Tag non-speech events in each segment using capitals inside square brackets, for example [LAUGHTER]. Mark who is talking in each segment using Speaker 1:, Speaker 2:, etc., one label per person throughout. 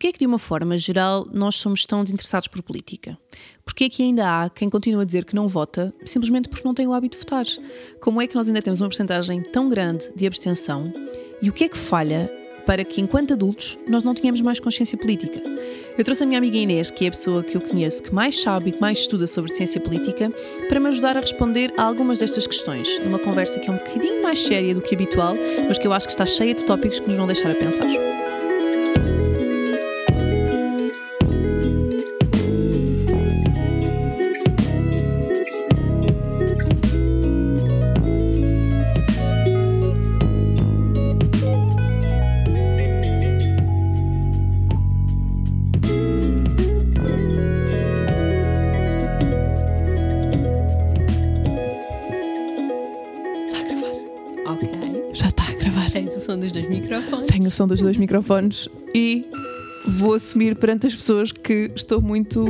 Speaker 1: Porquê é que, de uma forma geral, nós somos tão desinteressados por política? Porquê é que ainda há quem continua a dizer que não vota simplesmente porque não tem o hábito de votar? Como é que nós ainda temos uma porcentagem tão grande de abstenção? E o que é que falha para que, enquanto adultos, nós não tenhamos mais consciência política? Eu trouxe a minha amiga Inês, que é a pessoa que eu conheço que mais sabe e que mais estuda sobre ciência política, para me ajudar a responder a algumas destas questões, numa conversa que é um bocadinho mais séria do que habitual, mas que eu acho que está cheia de tópicos que nos vão deixar a pensar.
Speaker 2: Microfones.
Speaker 1: Tenho o som dos dois microfones e vou assumir perante as pessoas que estou muito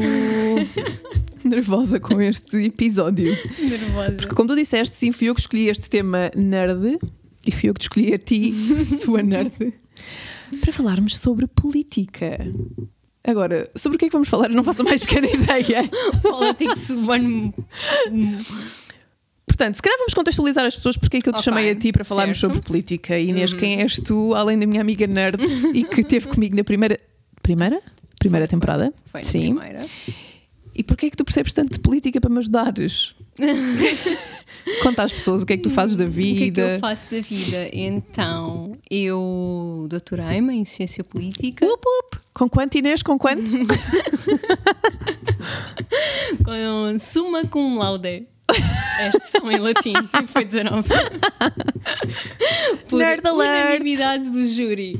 Speaker 1: [LAUGHS] nervosa com este episódio.
Speaker 2: Nervosa.
Speaker 1: Porque, como tu disseste, sim, fui eu que escolhi este tema nerd e fui eu que te escolhi a ti, [LAUGHS] sua nerd, para falarmos sobre política. Agora, sobre o que é que vamos falar? Eu não faço mais pequena [LAUGHS] ideia.
Speaker 2: Politics one.
Speaker 1: Portanto, se calhar vamos contextualizar as pessoas porque é que eu te
Speaker 2: Ok,
Speaker 1: chamei a ti para falarmos
Speaker 2: certo.
Speaker 1: sobre política. Inês, quem és tu, além da minha amiga nerd [LAUGHS] e que esteve comigo na primeira. Primeira? Primeira temporada?
Speaker 2: Foi na
Speaker 1: Sim.
Speaker 2: primeira.
Speaker 1: E porquê é que tu percebes tanto de política para me ajudares? [LAUGHS] Conta às pessoas o que é que tu fazes da
Speaker 2: O que é que
Speaker 1: vida.
Speaker 2: eu faço da vida? Então, eu doutorei-me em Ciência Política
Speaker 1: Up, up. Com quanto, Inês? Com quanto? [LAUGHS]
Speaker 2: com summa cum laude. É a expressão em latim. Foi 19. [LAUGHS] Por
Speaker 1: Nerd alert.
Speaker 2: unanimidade do júri.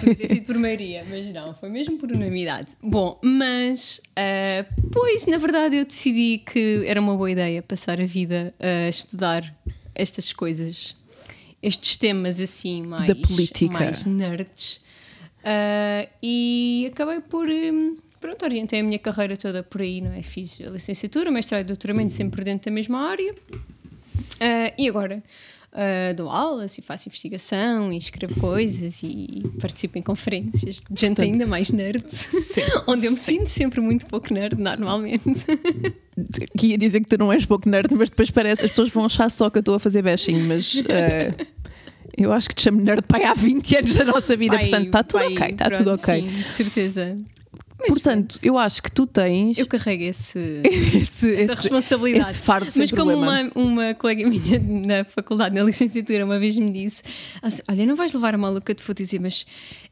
Speaker 2: Podia ter sido por maioria, mas não, foi mesmo por unanimidade. Bom, mas, ah, pois, na verdade, eu decidi que era uma boa ideia passar a vida a estudar estas coisas, estes temas assim mais,
Speaker 1: Da política.
Speaker 2: mais nerds. Ah, e acabei por. hum, Pronto, orientei a minha carreira toda por aí, não é? Fiz a licenciatura, mestrado e doutoramento sempre dentro da mesma área. Ah, e agora ah, dou aulas e faço investigação e escrevo coisas e participo em conferências de gente
Speaker 1: Portanto,
Speaker 2: ainda mais nerd, [LAUGHS] onde eu me sinto sempre muito pouco nerd normalmente.
Speaker 1: que ia dizer que tu não és pouco nerd, mas depois parece, as pessoas vão achar só que eu estou a fazer bashing, mas eh, eu acho que te chamo nerd pai há 20 anos da nossa vida,
Speaker 2: Vai-
Speaker 1: portanto está tudo ok, está tudo ok.
Speaker 2: Sim, de certeza. Mas
Speaker 1: Portanto, eu acho que tu tens
Speaker 2: Eu carrego esse, [LAUGHS]
Speaker 1: esse,
Speaker 2: essa
Speaker 1: esse,
Speaker 2: responsabilidade.
Speaker 1: esse fardo
Speaker 2: Mas como
Speaker 1: problema.
Speaker 2: uma, uma colega minha [LAUGHS] na faculdade, na licenciatura, uma vez me disse: assim, Olha, não vais levar a mal o que eu te vou dizer, mas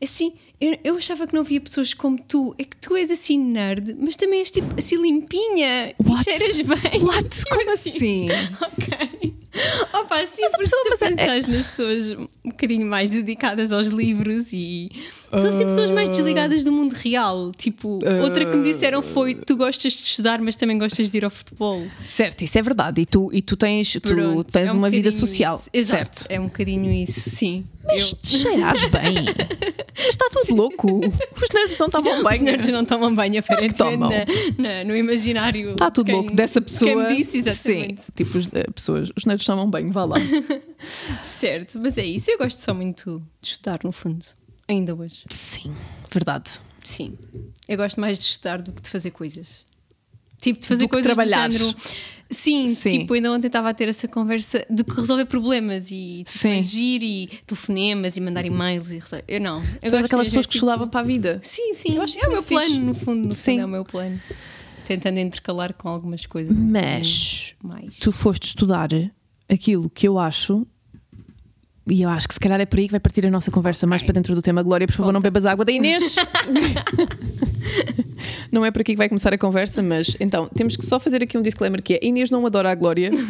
Speaker 2: assim, eu, eu achava que não havia pessoas como tu. É que tu és assim nerd, mas também és tipo assim limpinha
Speaker 1: What?
Speaker 2: e cheiras bem.
Speaker 1: What? [LAUGHS]
Speaker 2: Eu
Speaker 1: Como assim?
Speaker 2: Ok. Opa, sim,
Speaker 1: Mas
Speaker 2: porque se tu
Speaker 1: é-
Speaker 2: pensares nas pessoas um bocadinho mais dedicadas aos livros e são assim pessoas mais desligadas do mundo real. Tipo, outra que me disseram foi: tu gostas de estudar, mas também gostas de ir ao futebol.
Speaker 1: Certo, isso é verdade. E tu, e tu tens, tu
Speaker 2: Pronto,
Speaker 1: tens
Speaker 2: é um
Speaker 1: uma vida social,
Speaker 2: isso. Exato,
Speaker 1: certo?
Speaker 2: É um bocadinho isso, sim.
Speaker 1: Mas
Speaker 2: Eu-
Speaker 1: te cheiras [LAUGHS] bem. Mas está tudo louco. Os nerds não tomam
Speaker 2: Os
Speaker 1: bem.
Speaker 2: nerds não tomam banho, aparentemente,
Speaker 1: tomam.
Speaker 2: na- na- no imaginário.
Speaker 1: Está tudo
Speaker 2: quem-
Speaker 1: louco dessa pessoa.
Speaker 2: Quem me disse, exatamente.
Speaker 1: Sim, tipo, os, eh, pessoas, os nerds tomam bem, vá lá. [LAUGHS]
Speaker 2: Certo, mas é isso. Eu gosto só muito de estudar, no fundo. Ainda hoje.
Speaker 1: Sim, verdade.
Speaker 2: Sim. Eu gosto mais de estudar do que de fazer coisas. Tipo, de fazer
Speaker 1: Do
Speaker 2: coisas
Speaker 1: trabalhar.
Speaker 2: do género. Sim,
Speaker 1: Sim.
Speaker 2: tipo, ainda ontem estava a ter essa conversa de que resolver problemas e tipo, agir e telefonemas e mandar e-mails e rece- Eu não. Eu
Speaker 1: Todas
Speaker 2: gosto
Speaker 1: aquelas pessoas que estudavam para a vida.
Speaker 2: Sim, sim.
Speaker 1: Eu acho isso
Speaker 2: é o meu
Speaker 1: fixe.
Speaker 2: plano, no fundo. No
Speaker 1: Sim.
Speaker 2: fundo é o meu plano. Tentando intercalar com algumas coisas.
Speaker 1: Mas
Speaker 2: mais.
Speaker 1: tu foste estudar aquilo que eu acho. E eu acho que se calhar é por aí que vai partir a nossa conversa mais
Speaker 2: Ok.
Speaker 1: para dentro do tema. Glória, por favor, não
Speaker 2: Conta.
Speaker 1: bebas água da Inês. [LAUGHS] não é por aqui que vai começar a conversa, mas então temos que só fazer aqui um disclaimer que é a Inês não adora a Glória. [LAUGHS]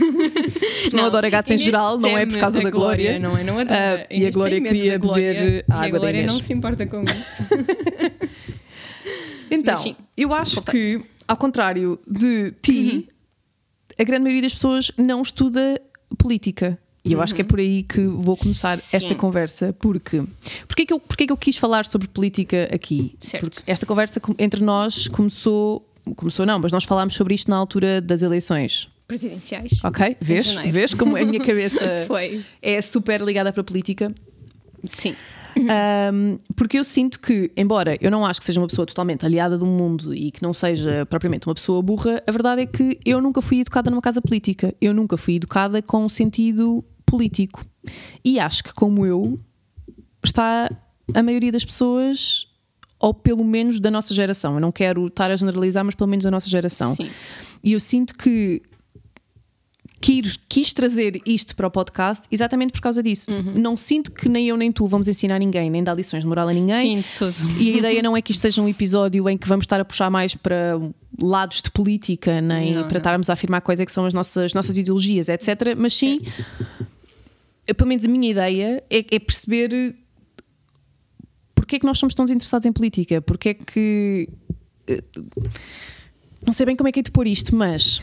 Speaker 1: Porque não, adora gatos em
Speaker 2: Inês
Speaker 1: geral, não é por causa da Glória.
Speaker 2: Não é? Não adora.
Speaker 1: Ah, e a
Speaker 2: Inês
Speaker 1: Glória queria
Speaker 2: da Glória,
Speaker 1: beber a água da
Speaker 2: a Glória
Speaker 1: Inês.
Speaker 2: não se importa com isso. [LAUGHS]
Speaker 1: Então,
Speaker 2: sim,
Speaker 1: eu acho que, ao contrário de ti, a grande maioria das pessoas não estuda política. E eu acho que é por aí que vou começar
Speaker 2: Sim.
Speaker 1: esta conversa, porque porque é, que eu, porque é que eu quis falar sobre política aqui?
Speaker 2: Certo.
Speaker 1: Porque esta conversa entre nós começou, começou não, mas nós falámos sobre isto na altura das eleições.
Speaker 2: Presidenciais.
Speaker 1: Ok? Vês? Vês como a minha [LAUGHS] cabeça é super ligada para a política?
Speaker 2: Sim.
Speaker 1: Um, porque eu sinto que, embora eu não acho que seja uma pessoa totalmente aliada do mundo e que não seja propriamente uma pessoa burra, a verdade é que eu nunca fui educada numa casa política. Eu nunca fui educada com um sentido político. E acho que, como eu, está a maioria das pessoas, ou pelo menos da nossa geração. Eu não quero estar a generalizar, mas pelo menos da nossa geração.
Speaker 2: Sim.
Speaker 1: E eu sinto que quis, quis trazer isto para o podcast exatamente por causa disso. Não sinto que nem eu nem tu vamos ensinar ninguém, nem dar lições de moral a ninguém.
Speaker 2: Sim, de todo.
Speaker 1: E a ideia não é que isto seja um episódio em que vamos estar a puxar mais para lados de política, nem
Speaker 2: Não,
Speaker 1: para
Speaker 2: não.
Speaker 1: estarmos a afirmar quais é que são as nossas, nossas ideologias, etc. Mas sim, pelo menos a minha ideia é, é perceber porque é que nós somos tão interessados em política, porque é que. eh, Não sei bem como é que é de pôr isto, mas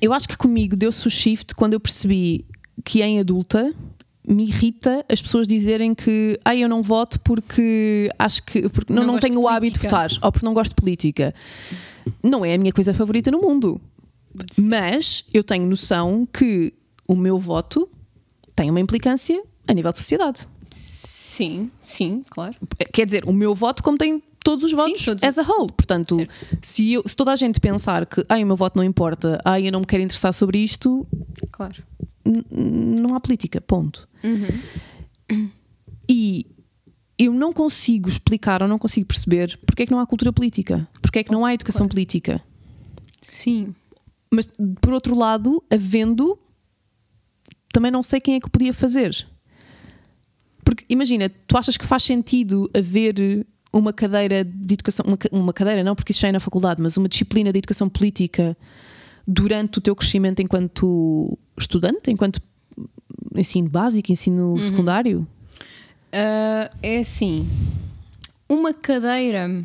Speaker 1: eu acho que comigo deu-se o shift quando eu percebi que em adulta me irrita as pessoas dizerem que ah, eu não voto porque acho que porque não,
Speaker 2: Não
Speaker 1: não tenho o hábito de votar ou porque não gosto de política. Não é a minha coisa favorita no mundo. Mas eu tenho noção que o meu voto tem uma implicância a nível de sociedade.
Speaker 2: Sim, sim, claro.
Speaker 1: Quer dizer, o meu voto como tem todos os votos
Speaker 2: todos.
Speaker 1: as a whole. Portanto, se, eu- se toda a gente pensar que ai, o meu voto não importa, ai, eu não me quero interessar sobre isto,
Speaker 2: Claro.
Speaker 1: não há política, ponto. E eu não consigo explicar ou não consigo perceber porque é que não há cultura política, porque é que não há educação política.
Speaker 2: Sim.
Speaker 1: Mas por outro lado, havendo, também não sei quem é que podia fazer. Porque imagina, tu achas que faz sentido haver uma cadeira de educação, uma, uma cadeira não, porque isso já é na faculdade, mas uma disciplina de educação política durante o teu crescimento enquanto estudante, enquanto ensino básico, ensino secundário?
Speaker 2: Ah, é assim, uma cadeira.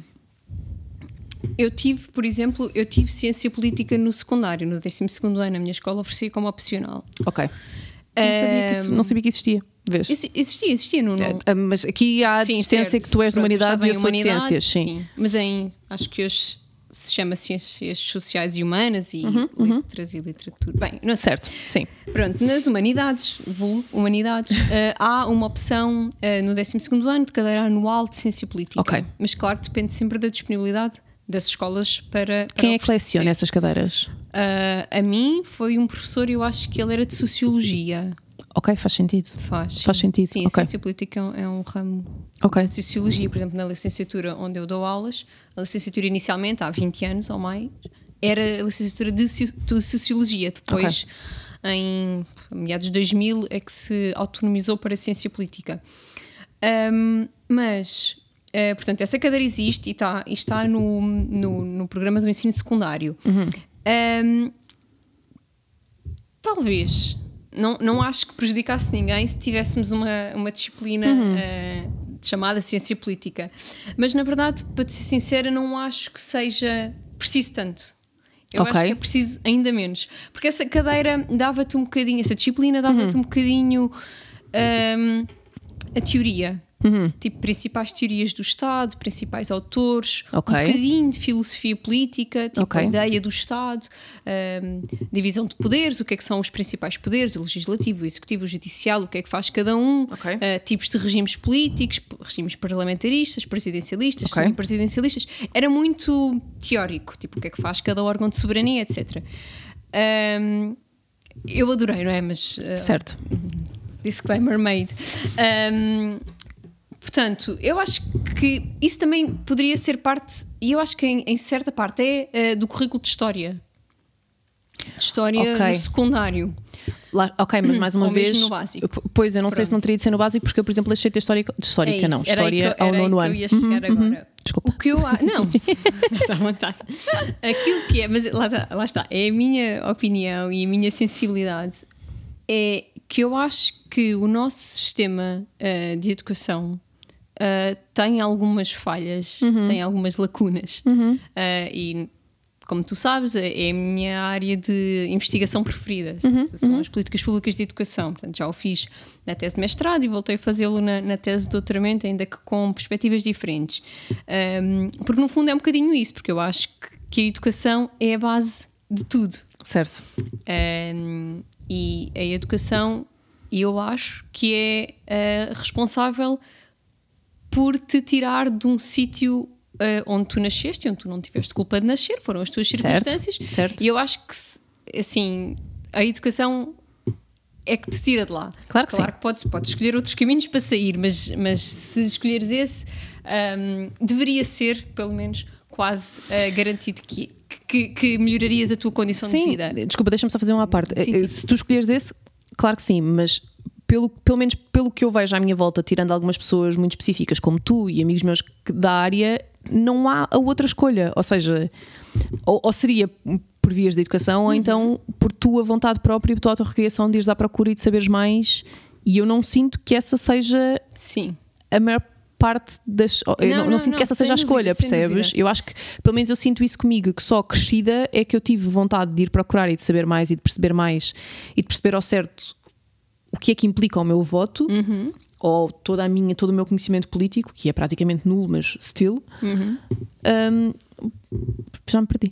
Speaker 2: Eu tive, por exemplo, eu tive ciência política no secundário, no 12 ano, a minha escola oferecia como opcional.
Speaker 1: Ok. Não sabia que isso, não sabia que existia. Vês?
Speaker 2: Isso existia, existia no. no
Speaker 1: Ah, Mas aqui há a
Speaker 2: Sim,
Speaker 1: distância
Speaker 2: certo.
Speaker 1: que tu és de humanidades e eu sou de ciências, sim.
Speaker 2: Mas em, acho que hoje se chama Ciências Sociais e Humanas e Letras e Literatura. Bem, não sei.
Speaker 1: Certo, sim.
Speaker 2: Pronto, nas humanidades, vulgo humanidades, eh, [LAUGHS] há uma opção eh, no 12 ano de cadeira anual de ciência política.
Speaker 1: Ok.
Speaker 2: Mas claro, depende sempre da disponibilidade das escolas para. para
Speaker 1: Quem é que leciona essas cadeiras?
Speaker 2: Ah, a mim foi um professor, eu acho que ele era de Sociologia.
Speaker 1: Ok, faz sentido.
Speaker 2: Faz,
Speaker 1: Faz sentido,
Speaker 2: Sim, a
Speaker 1: ok.
Speaker 2: ciência política é um, é um ramo
Speaker 1: Ok.
Speaker 2: da sociologia, por exemplo, na licenciatura onde eu dou aulas, a licenciatura inicialmente, há 20 anos ou mais, era a licenciatura de, de sociologia. Depois, em meados de 2000, é que se autonomizou para a ciência política. Ahm, mas, eh, portanto, essa cadeira existe e está, e está no, no, no programa do ensino secundário. Ahm, talvez não, não acho que prejudicasse ninguém se tivéssemos uma, uma disciplina eh, chamada ciência política. Mas na verdade, para ser sincera, não acho que seja preciso tanto. Eu
Speaker 1: Ok.
Speaker 2: acho que é preciso ainda menos. Porque essa cadeira dava-te um bocadinho, essa disciplina dava-te
Speaker 1: Uhum.
Speaker 2: um bocadinho ahm, a teoria.
Speaker 1: Uhum.
Speaker 2: Tipo, principais teorias do Estado, principais autores,
Speaker 1: Ok.
Speaker 2: um bocadinho de filosofia política, tipo
Speaker 1: Ok.
Speaker 2: a ideia do Estado, ahm, divisão de poderes, o que é que são os principais poderes, o legislativo, o executivo, o judicial, o que é que faz cada um,
Speaker 1: Ok.
Speaker 2: ah, tipos de regimes políticos, regimes parlamentaristas, presidencialistas,
Speaker 1: Ok.
Speaker 2: semipresidencialistas. Era muito teórico, tipo o que é que faz cada órgão de soberania, etc. Ahm, eu adorei, não é? Mas ah,
Speaker 1: Certo. [LAUGHS]
Speaker 2: disclaimer made. Um, portanto, eu acho que isso também poderia ser parte, e eu acho que em, em certa parte é eh, do currículo de história. De história
Speaker 1: Ok.
Speaker 2: no secundário.
Speaker 1: Lá- ok, mas mais uma vez.
Speaker 2: no básico.
Speaker 1: Pois, eu não sei se não
Speaker 2: Pronto.
Speaker 1: teria de ser no básico, porque eu, por exemplo, achei ter histórica. de Histórica,
Speaker 2: É
Speaker 1: não. História
Speaker 2: que
Speaker 1: ao nono ano.
Speaker 2: Eu ia chegar agora.
Speaker 1: Desculpa.
Speaker 2: O que eu. Não, [LAUGHS] à vontade. Aquilo que é, mas lá está, lá está, é a minha opinião e a minha sensibilidade. É que eu acho que o nosso sistema ah, de educação ah, tem algumas falhas,
Speaker 1: Uhum.
Speaker 2: tem algumas lacunas. Ah, e como tu sabes, é é a minha área de investigação preferida.
Speaker 1: Uhum,
Speaker 2: São as políticas públicas de educação. Portanto, já o fiz na tese de mestrado e voltei a fazê-lo na, na tese de doutoramento, ainda que com perspectivas diferentes. Ahm, porque, no fundo, é um bocadinho isso, porque eu acho que, que a educação é a base de tudo.
Speaker 1: Certo.
Speaker 2: Um, e a educação, eu acho que é uh, responsável por te tirar de um sítio uh, onde tu nasceste, onde tu não tiveste culpa de nascer, foram as tuas circunstâncias.
Speaker 1: Certo, certo.
Speaker 2: E eu acho que, assim, a educação é que te tira de lá.
Speaker 1: Claro que
Speaker 2: claro
Speaker 1: sim.
Speaker 2: que podes, podes escolher outros caminhos para sair, mas, mas se escolheres esse, um, deveria ser, pelo menos, quase uh, garantido que, que, que, melhorarias a tua condição
Speaker 1: sim,
Speaker 2: de vida.
Speaker 1: Desculpa, deixa-me só fazer uma parte.
Speaker 2: Sim, sim.
Speaker 1: Se tu escolheres esse, claro que sim, mas pelo, pelo menos pelo que eu vejo à minha volta, tirando algumas pessoas muito específicas, como tu e amigos meus da área, não há a outra escolha. Ou seja, ou, ou seria por vias de educação,
Speaker 2: Uhum.
Speaker 1: ou então por tua vontade própria e por tua autorrecriação de ires à procura e de saberes mais. E eu não sinto que essa seja
Speaker 2: Sim.
Speaker 1: a maior parte das. eu
Speaker 2: Não,
Speaker 1: não, não
Speaker 2: não,
Speaker 1: sinto
Speaker 2: não,
Speaker 1: que essa seja a escolha,
Speaker 2: dúvida,
Speaker 1: percebes? Eu acho que, pelo menos, eu sinto isso comigo, que só crescida é que eu tive vontade de ir procurar e de saber mais e de perceber mais e de perceber ao certo o que é que implica o meu voto.
Speaker 2: Uhum.
Speaker 1: Ou toda a minha, todo o meu conhecimento político, que é praticamente nulo, mas still,
Speaker 2: Uhum.
Speaker 1: um, já me perdi.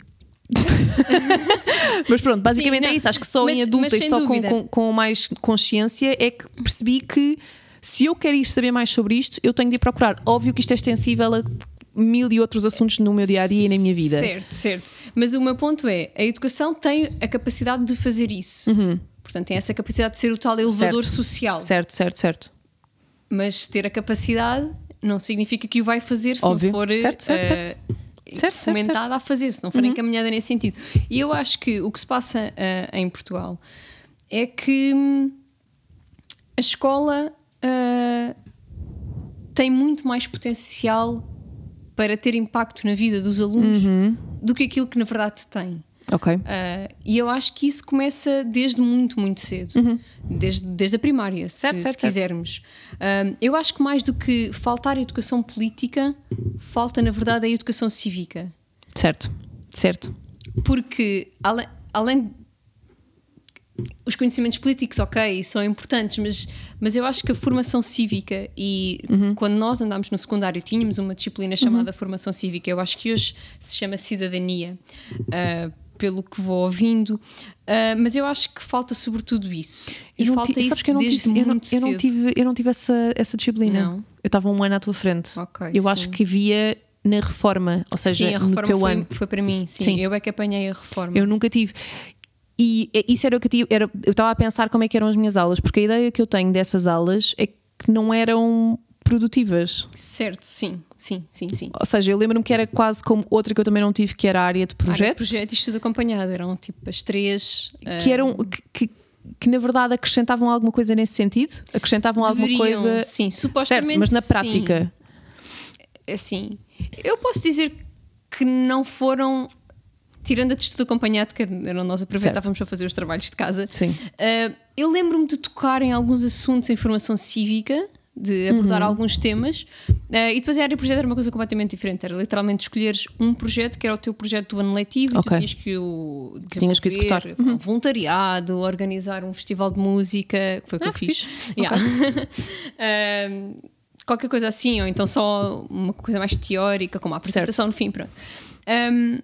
Speaker 1: [LAUGHS] mas pronto, basicamente
Speaker 2: Sim,
Speaker 1: é isso. Acho que só
Speaker 2: mas-
Speaker 1: em adulta e só com, com, com mais consciência é que percebi que se eu quero ir saber mais sobre isto, eu tenho de ir procurar. Óbvio que isto é extensível a mil e outros assuntos no meu dia a dia e na minha vida.
Speaker 2: Certo, certo. Mas o meu ponto é: a educação tem a capacidade de fazer isso. Portanto, tem essa capacidade de ser o tal elevador
Speaker 1: Uhum. Certo.
Speaker 2: social.
Speaker 1: Certo, certo, certo.
Speaker 2: Mas ter a capacidade não significa que o vai fazer se
Speaker 1: Óbvio.
Speaker 2: não for
Speaker 1: Certo, certo,
Speaker 2: eh,
Speaker 1: certo. Certo,
Speaker 2: fomentada
Speaker 1: certo. Uhum.
Speaker 2: a fazer, se não for encaminhada nesse sentido. E eu acho que o que se passa eh, em Portugal é que hum, a escola eh, tem muito mais potencial para ter impacto na vida dos alunos
Speaker 1: Uhum.
Speaker 2: do que aquilo que na verdade tem.
Speaker 1: Ok.
Speaker 2: Uh, e eu acho que isso começa desde muito, muito cedo. Desde, desde a primária, se,
Speaker 1: Uhum. Certo,
Speaker 2: se
Speaker 1: certo, certo.
Speaker 2: quisermos. Um, eu acho que mais do que faltar a educação política, falta, na verdade, a educação cívica.
Speaker 1: Certo, certo.
Speaker 2: Porque, além, além os conhecimentos políticos, ok, são importantes, mas, mas eu acho que a formação cívica e
Speaker 1: Uhum.
Speaker 2: quando nós andámos no secundário tínhamos uma disciplina chamada formação cívica, eu acho que hoje se chama cidadania, ah, pelo que vou ouvindo, Ah, mas eu acho que falta sobretudo isso. E
Speaker 1: Eu não
Speaker 2: falta isso
Speaker 1: que eu não
Speaker 2: desde
Speaker 1: tive, eu não, eu não tive, eu não tive essa, essa disciplina.
Speaker 2: Não.
Speaker 1: Eu estava um ano à tua frente.
Speaker 2: Ok,
Speaker 1: eu
Speaker 2: sim.
Speaker 1: acho que havia na reforma, ou seja,
Speaker 2: sim, a
Speaker 1: no
Speaker 2: reforma
Speaker 1: teu
Speaker 2: foi,
Speaker 1: ano.
Speaker 2: foi para mim, sim.
Speaker 1: Sim.
Speaker 2: Eu é que apanhei a reforma.
Speaker 1: Eu nunca tive. E isso era o que eu tive. Era, eu estava a pensar como é que eram as minhas aulas, porque a ideia que eu tenho dessas aulas é que não eram produtivas.
Speaker 2: Certo, sim, sim, sim, sim.
Speaker 1: Ou seja, eu lembro-me que era quase como outra que eu também não tive, que era a área de
Speaker 2: Área de
Speaker 1: projetos.
Speaker 2: projeto e estudo acompanhado, eram tipo as três.
Speaker 1: que
Speaker 2: ah,
Speaker 1: eram que, que, que, na verdade acrescentavam alguma coisa nesse sentido, acrescentavam alguma
Speaker 2: deveriam,
Speaker 1: coisa
Speaker 2: Sim, supostamente.
Speaker 1: certo, mas na
Speaker 2: sim.
Speaker 1: prática
Speaker 2: assim, eu posso dizer que não foram, tirando a de estudo acompanhado, que eram nós aproveitávamos para fazer os trabalhos de casa.
Speaker 1: Sim.
Speaker 2: Uh, eu lembro-me de tocar em alguns assuntos em formação cívica, de abordar
Speaker 1: Uhum.
Speaker 2: alguns temas, uh, e depois a área projeto era uma coisa completamente diferente. Era literalmente escolheres um projeto que era o teu projeto do ano letivo e
Speaker 1: Ok.
Speaker 2: tu tinhas que o
Speaker 1: tinhas que executar.
Speaker 2: desenvolver, pá, um voluntariado, organizar um festival de música, que foi o que
Speaker 1: Ah,
Speaker 2: eu fiz.
Speaker 1: fixe.
Speaker 2: Yeah. Um, [LAUGHS] qualquer coisa assim, ou então só uma coisa mais teórica, como a apresentação no fim, pronto. Um,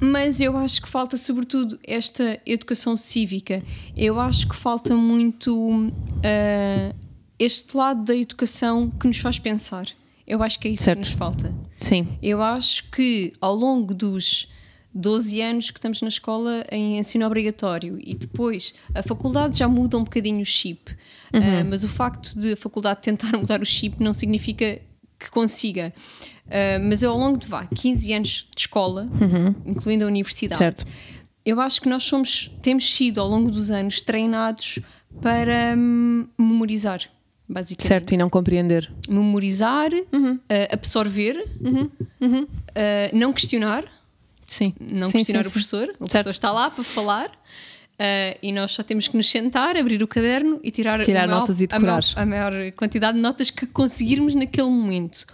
Speaker 2: mas eu acho que falta, sobretudo, esta educação cívica. Eu acho que falta muito uh, este lado da educação que nos faz pensar. Eu acho que é isso
Speaker 1: Certo.
Speaker 2: que nos falta.
Speaker 1: Sim.
Speaker 2: Eu acho que ao longo dos 12 anos que estamos na escola em ensino obrigatório e depois a faculdade já muda um bocadinho o chip, Ah, mas o facto de a faculdade tentar [LAUGHS] mudar o chip não significa que consiga. Ah, mas eu, ao longo de vá, 15 anos de escola, incluindo a universidade,
Speaker 1: Certo.
Speaker 2: eu acho que nós somos, temos sido ao longo dos anos treinados para hum, memorizar, basicamente
Speaker 1: Certo, e não compreender.
Speaker 2: memorizar,
Speaker 1: Uhum.
Speaker 2: uh, absorver, uh, não questionar,
Speaker 1: Sim.
Speaker 2: não
Speaker 1: Sim,
Speaker 2: questionar
Speaker 1: sim,
Speaker 2: o
Speaker 1: sim.
Speaker 2: professor. O
Speaker 1: Certo.
Speaker 2: professor está lá para falar uh, e nós só temos que nos sentar, abrir o caderno e tirar,
Speaker 1: Tirar
Speaker 2: maior-
Speaker 1: notas e
Speaker 2: a maior,
Speaker 1: decorar.
Speaker 2: a maior quantidade de notas que conseguirmos naquele momento.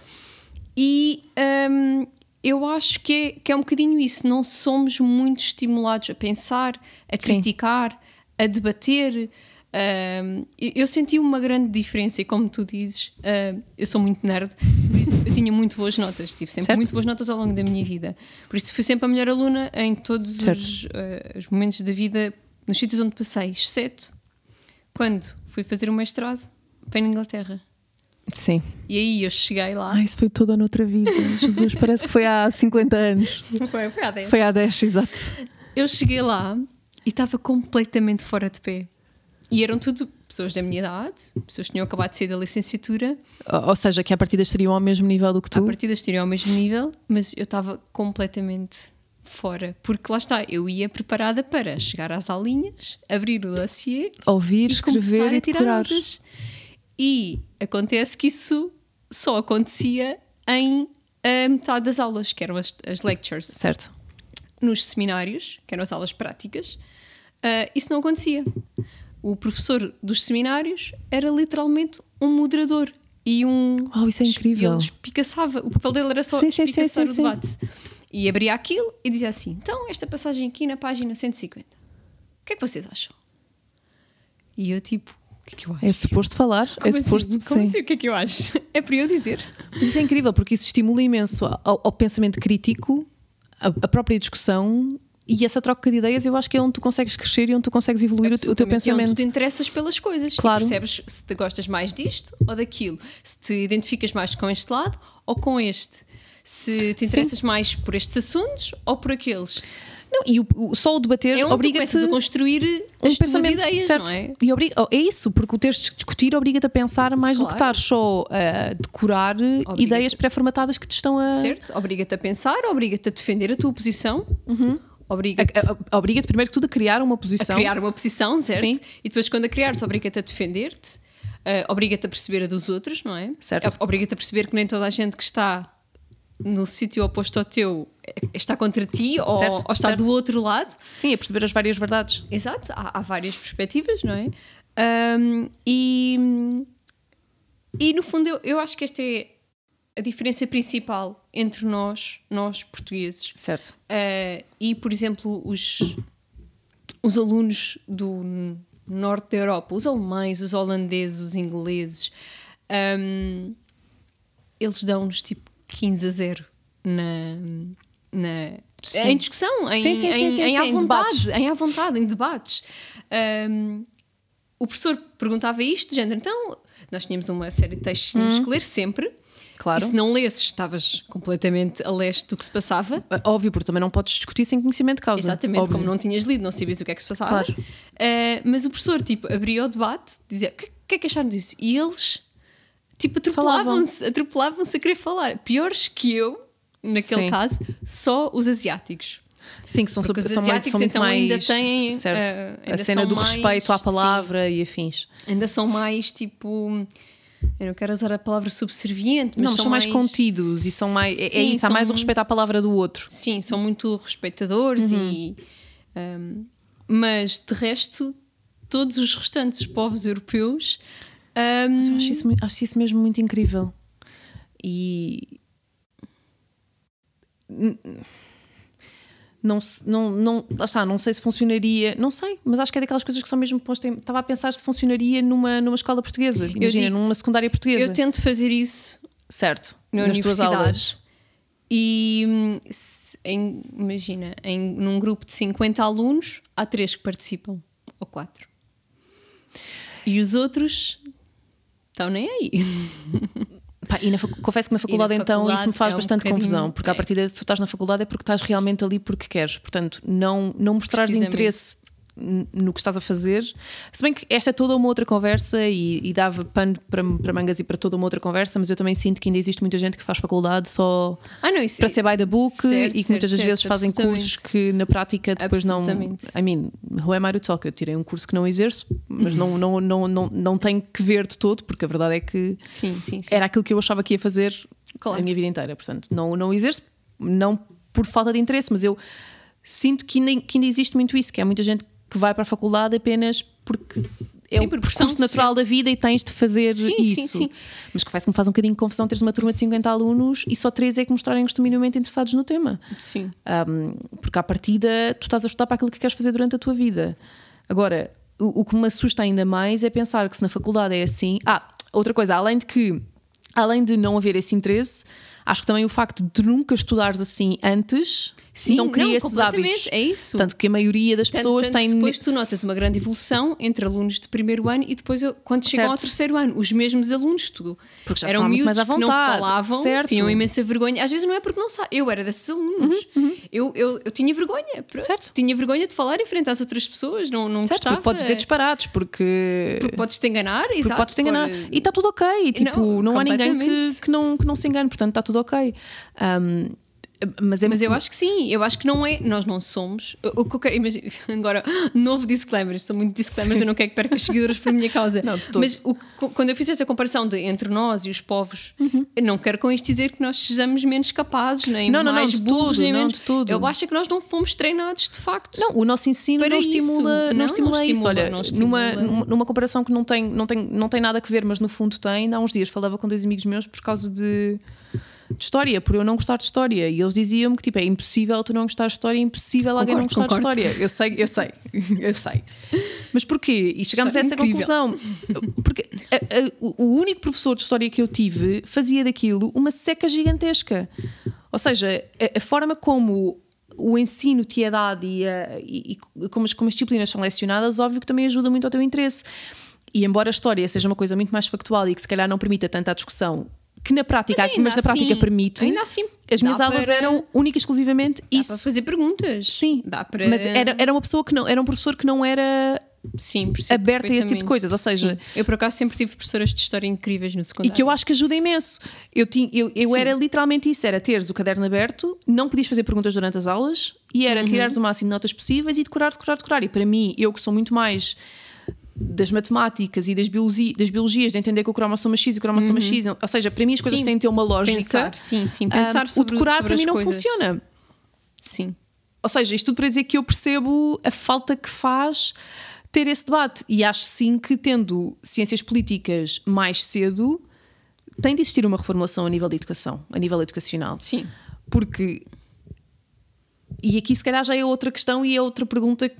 Speaker 2: E um, eu acho que é, que é um bocadinho isso. Não somos muito estimulados a pensar, a
Speaker 1: Sim.
Speaker 2: criticar, a debater. Um, eu senti uma grande diferença e como tu dizes, uh, eu sou muito nerd, por isso eu tinha muito boas notas, tive sempre
Speaker 1: Certo.
Speaker 2: muito boas notas ao longo da minha vida. Por isso fui sempre a melhor aluna em todos os, uh, os momentos da vida, nos sítios onde passei, exceto quando fui fazer o mestrado para a Inglaterra.
Speaker 1: Sim.
Speaker 2: E aí eu cheguei lá.
Speaker 1: Ah, isso foi toda noutra vida. Jesus, parece que foi há 50 anos.
Speaker 2: Foi, foi há 10.
Speaker 1: Foi há 10, exato.
Speaker 2: Eu cheguei lá e estava completamente fora de pé. E eram tudo pessoas da minha idade, pessoas que tinham acabado de sair da licenciatura,
Speaker 1: Ou seja, que à partida estariam ao mesmo nível do que
Speaker 2: à
Speaker 1: tu.
Speaker 2: partida estariam ao mesmo nível, mas eu estava completamente fora. Porque lá está, eu ia preparada para chegar às aulinhas, abrir o dossiê
Speaker 1: Ouvir,
Speaker 2: e
Speaker 1: escrever e
Speaker 2: tirar. E acontece que isso só acontecia em a metade das aulas, que eram as, as lectures.
Speaker 1: Certo.
Speaker 2: Nos seminários, que eram as aulas práticas, ah, isso não acontecia. O professor dos seminários era literalmente um moderador e um.
Speaker 1: Uau, isso é incrível.
Speaker 2: Ele espicaçava. O papel dele era só
Speaker 1: Sim, sim, sim, sim,
Speaker 2: o
Speaker 1: sim.
Speaker 2: debate. E abria aquilo e dizia assim: então, esta passagem aqui na página 150. O que é que vocês acham? E eu, tipo, o que é que eu acho?
Speaker 1: É suposto falar,
Speaker 2: Como
Speaker 1: é
Speaker 2: assim?
Speaker 1: suposto
Speaker 2: Como
Speaker 1: sim.
Speaker 2: assim? O que é que eu acho? [LAUGHS] É para eu dizer.
Speaker 1: Isso é incrível porque isso estimula imenso ao, ao pensamento crítico, a, a própria discussão e essa troca de ideias. Eu acho que é onde tu consegues crescer e onde tu consegues evoluir o, teu
Speaker 2: Absolutamente. E onde
Speaker 1: pensamento.
Speaker 2: Tu te interessas pelas coisas.
Speaker 1: Claro.
Speaker 2: E percebes se te gostas mais disto ou daquilo. Se te identificas mais com este lado ou com este. Se te interessas mais por estes assuntos ou por aqueles.
Speaker 1: Não, e o, o- só o debater
Speaker 2: É
Speaker 1: obriga-te
Speaker 2: a construir
Speaker 1: um
Speaker 2: as tuas
Speaker 1: pensamento
Speaker 2: ideias,
Speaker 1: certo.
Speaker 2: não é?
Speaker 1: E obriga, oh, é isso, porque o teres de discutir obriga-te a pensar mais do que
Speaker 2: Claro.
Speaker 1: estar só a decorar ideias pré-formatadas que te estão a.
Speaker 2: Certo? Obriga-te a pensar, obriga-te a defender a tua posição, obriga-te
Speaker 1: a- a- Obriga-te primeiro que tudo a criar uma
Speaker 2: a
Speaker 1: posição.
Speaker 2: criar uma posição, certo?
Speaker 1: Sim.
Speaker 2: E depois, quando a criares, obriga-te a defender-te, eh, obriga-te a perceber a dos outros, não é?
Speaker 1: Certo.
Speaker 2: Obriga-te a perceber que nem toda a gente que está no sítio oposto ao teu eh, está contra ti ou,
Speaker 1: Certo,
Speaker 2: ou está
Speaker 1: certo.
Speaker 2: do outro lado.
Speaker 1: Sim, a perceber as várias verdades.
Speaker 2: Exato, há, há várias perspectivas, não é? Ahm, e, e no fundo, eu, eu acho que esta é a diferença principal entre nós, nós portugueses,
Speaker 1: Certo.
Speaker 2: Uh, e, por exemplo, os, os alunos do norte da Europa, os alemães, os holandeses, os ingleses, um, eles dão-nos tipo 15 a 0 na, na,
Speaker 1: Sim.
Speaker 2: em discussão, em,
Speaker 1: Sim, sim, sim,
Speaker 2: em,
Speaker 1: sim,
Speaker 2: em à
Speaker 1: em
Speaker 2: vontade,
Speaker 1: debates.
Speaker 2: em à vontade, em debates. Um, o professor perguntava isto, de género, então nós tínhamos uma série de textos que tínhamos que ler sempre.
Speaker 1: Claro.
Speaker 2: E se não lesses, estavas completamente a leste do que se passava.
Speaker 1: Ah, Óbvio, porque também não podes discutir sem conhecimento de causa.
Speaker 2: Exatamente,
Speaker 1: Óbvio.
Speaker 2: como não tinhas lido, não sabias o que é que se passava.
Speaker 1: Claro.
Speaker 2: Eh, mas o professor, tipo, abria o debate, dizia: o que, que é que acharam disso? E eles, tipo, atropelavam-se, atropelavam-se a querer falar. Piores que eu, naquele
Speaker 1: Sim.
Speaker 2: caso, só os asiáticos.
Speaker 1: Sim, que são, super- são, muito, são muito
Speaker 2: então,
Speaker 1: mais.
Speaker 2: ainda têm,
Speaker 1: certo. a
Speaker 2: ainda
Speaker 1: cena
Speaker 2: são
Speaker 1: do
Speaker 2: mais-
Speaker 1: respeito à
Speaker 2: sim.
Speaker 1: palavra e afins.
Speaker 2: Ainda são mais, tipo. Eu não quero usar a palavra subserviente, mas
Speaker 1: não, são, mais, contidos e são mais. É, é
Speaker 2: Sim,
Speaker 1: isso, há mais o
Speaker 2: são-
Speaker 1: respeito à palavra do outro.
Speaker 2: Sim, são muito respeitadores
Speaker 1: Uhum.
Speaker 2: e. um, mas de resto, todos os restantes povos europeus. um,
Speaker 1: acho isso, acho isso mesmo muito incrível. E. Não, não, não, lá está, não sei se funcionaria, não sei, mas acho que é daquelas coisas que são mesmo postas. em- Estava a pensar se funcionaria numa, numa escola portuguesa, imagina, numa secundária portuguesa.
Speaker 2: eu tento fazer isso
Speaker 1: Certo,
Speaker 2: na
Speaker 1: nas tuas aulas.
Speaker 2: E em- imagina, em, num grupo de 50 alunos, há três que participam, ou quatro. E os outros estão nem aí. [LAUGHS]
Speaker 1: Pá, e na confesso que na faculdade, então,
Speaker 2: faculdade
Speaker 1: isso me faz
Speaker 2: é um
Speaker 1: bastante confusão, porque
Speaker 2: é.
Speaker 1: partida, se tu estás na faculdade é porque estás realmente ali porque queres. Portanto, não, não mostrares interesse no que estás a fazer. Se bem que esta é toda uma outra conversa e, e dava pano para, para mangas e para toda uma outra conversa, mas eu também sinto que ainda existe muita gente que faz faculdade só
Speaker 2: Ah, não,
Speaker 1: para ser by the book
Speaker 2: Certo,
Speaker 1: e que muitas das
Speaker 2: certo,
Speaker 1: vezes
Speaker 2: certo,
Speaker 1: fazem cursos que na prática depois não. I mean, who am I to talk? Eu tirei um curso que não exerço, mas não, não, não, não, não tem que ver de todo, porque a verdade é que
Speaker 2: Sim, sim, sim.
Speaker 1: era aquilo que eu achava que ia fazer
Speaker 2: Claro.
Speaker 1: a minha vida inteira. Portanto, não, não exerço, não por falta de interesse, mas eu sinto que ainda, que ainda existe muito isso, que há muita gente que vai para a faculdade apenas porque é
Speaker 2: Sim,
Speaker 1: o natural da vida e tens de fazer
Speaker 2: Sim, sim,
Speaker 1: isso.
Speaker 2: sim.
Speaker 1: Mas confesso que me faz um bocadinho de confusão teres uma turma de 50 alunos e só três é que mostrarem-nos minimamente interessados no tema.
Speaker 2: Sim.
Speaker 1: Um, porque à partida tu estás a estudar para aquilo que queres fazer durante a tua vida. Agora, o, o que me assusta ainda mais é pensar que se na faculdade é assim. Ah, outra coisa, além de que, além de não haver esse interesse, Acho que também o facto de nunca estudares assim antes
Speaker 2: Sim,
Speaker 1: não cria
Speaker 2: não,
Speaker 1: esses hábitos.
Speaker 2: é isso.
Speaker 1: Tanto que a maioria das
Speaker 2: Tanto-
Speaker 1: pessoas
Speaker 2: tanto
Speaker 1: tem.
Speaker 2: depois tu notas uma grande evolução entre alunos de primeiro ano e depois quando chegam ao
Speaker 1: Certo.
Speaker 2: terceiro ano, os mesmos alunos, tu
Speaker 1: Porque já
Speaker 2: eram miúdos
Speaker 1: mais à
Speaker 2: que não
Speaker 1: vontade,
Speaker 2: falavam,
Speaker 1: certo.
Speaker 2: tinham imensa vergonha. Às vezes não é porque não sabem. Eu era desses alunos. Eu, eu, eu tinha vergonha. pronto.
Speaker 1: Uhum, Certo.
Speaker 2: Tinha vergonha de falar em frente às outras pessoas. Não, não
Speaker 1: certo,
Speaker 2: gostava.
Speaker 1: porque podes dizer disparados, porque.
Speaker 2: Porque podes-te enganar,
Speaker 1: porque
Speaker 2: exato,
Speaker 1: podes te enganar.
Speaker 2: por-
Speaker 1: E está tudo ok. Tipo, não,
Speaker 2: Não,
Speaker 1: há ninguém que, que, não, que não se engane, portanto está tudo ok. Um, mas é
Speaker 2: Mas eu acho que sim, eu acho que não é. Nós não somos. O que eu quero. Imagina, [LAUGHS] agora, novo disclaimer, estou muito disclaimers, eu não quero que perca os seguidores por minha causa.
Speaker 1: Não, de todo.
Speaker 2: Mas o quando eu fiz esta comparação de, entre nós e os povos,
Speaker 1: Uhum.
Speaker 2: não quero com isto dizer que nós sejamos menos capazes, nem
Speaker 1: Não, não, não,
Speaker 2: mais
Speaker 1: de
Speaker 2: burros, nem
Speaker 1: não,
Speaker 2: menos.
Speaker 1: de todo.
Speaker 2: Eu acho que nós não fomos treinados de facto.
Speaker 1: Não, o nosso ensino não
Speaker 2: isso.
Speaker 1: estimula, não,
Speaker 2: Não,
Speaker 1: estimula
Speaker 2: não
Speaker 1: isso.
Speaker 2: estimula,
Speaker 1: Olha,
Speaker 2: não
Speaker 1: numa,
Speaker 2: estimula.
Speaker 1: numa, numa comparação que não tem, não, tem, não tem nada a ver, mas no fundo tem, há uns dias falava com dois amigos meus por causa de, de história, por eu não gostar de história. E eles diziam-me que tipo, é impossível tu não gostar de história, é impossível alguém não gostar
Speaker 2: Concordo,
Speaker 1: de história. Eu sei, eu sei, [LAUGHS] eu sei. Mas porquê? E chegámos a essa
Speaker 2: incrível.
Speaker 1: conclusão. Porque a- a- o único professor de história que eu tive fazia daquilo uma seca gigantesca. Ou seja, a, a forma como o ensino te é dado e, a- e- e como, as, como as disciplinas são lecionadas, óbvio que também ajuda muito ao teu interesse. E embora a história seja uma coisa muito mais factual e que se calhar não permita tanta discussão, que na prática,
Speaker 2: Mas
Speaker 1: mas, na prática
Speaker 2: assim-
Speaker 1: permite,
Speaker 2: ainda assim,
Speaker 1: as minhas aulas
Speaker 2: para-
Speaker 1: eram única e exclusivamente
Speaker 2: Dá para
Speaker 1: isso.
Speaker 2: fazer perguntas.
Speaker 1: Sim,
Speaker 2: Dá para.
Speaker 1: mas era, era uma pessoa que não, era um professor que não era
Speaker 2: Sim,
Speaker 1: aberta a esse tipo de coisas, ou seja-
Speaker 2: Sim. Eu por acaso sempre tive professoras de história incríveis no
Speaker 1: E
Speaker 2: secundário.
Speaker 1: que eu acho que ajuda imenso. Eu, tinha, eu, eu era literalmente isso: era teres o caderno aberto, não podias fazer perguntas durante as aulas e era
Speaker 2: Uhum.
Speaker 1: tirares o máximo de notas possíveis e decorar, decorar, decorar. E para mim, eu que sou muito mais das matemáticas e das, biologi, das biologias, de entender que o cromossoma X e o cromossoma X, ou seja, para mim as coisas
Speaker 2: Uhum. Sim.
Speaker 1: têm de ter uma lógica.
Speaker 2: Pensar, sim, sim, pensar
Speaker 1: o
Speaker 2: sobre
Speaker 1: decorar
Speaker 2: sobre
Speaker 1: para mim não
Speaker 2: coisas.
Speaker 1: funciona.
Speaker 2: Sim.
Speaker 1: Ou seja, isto tudo para dizer que eu percebo a falta que faz ter esse debate. E acho sim que, tendo ciências políticas mais cedo, tem de existir uma reformulação a nível de educação, a nível educacional.
Speaker 2: Sim.
Speaker 1: Porque. E aqui, se calhar, já é outra questão e é outra pergunta.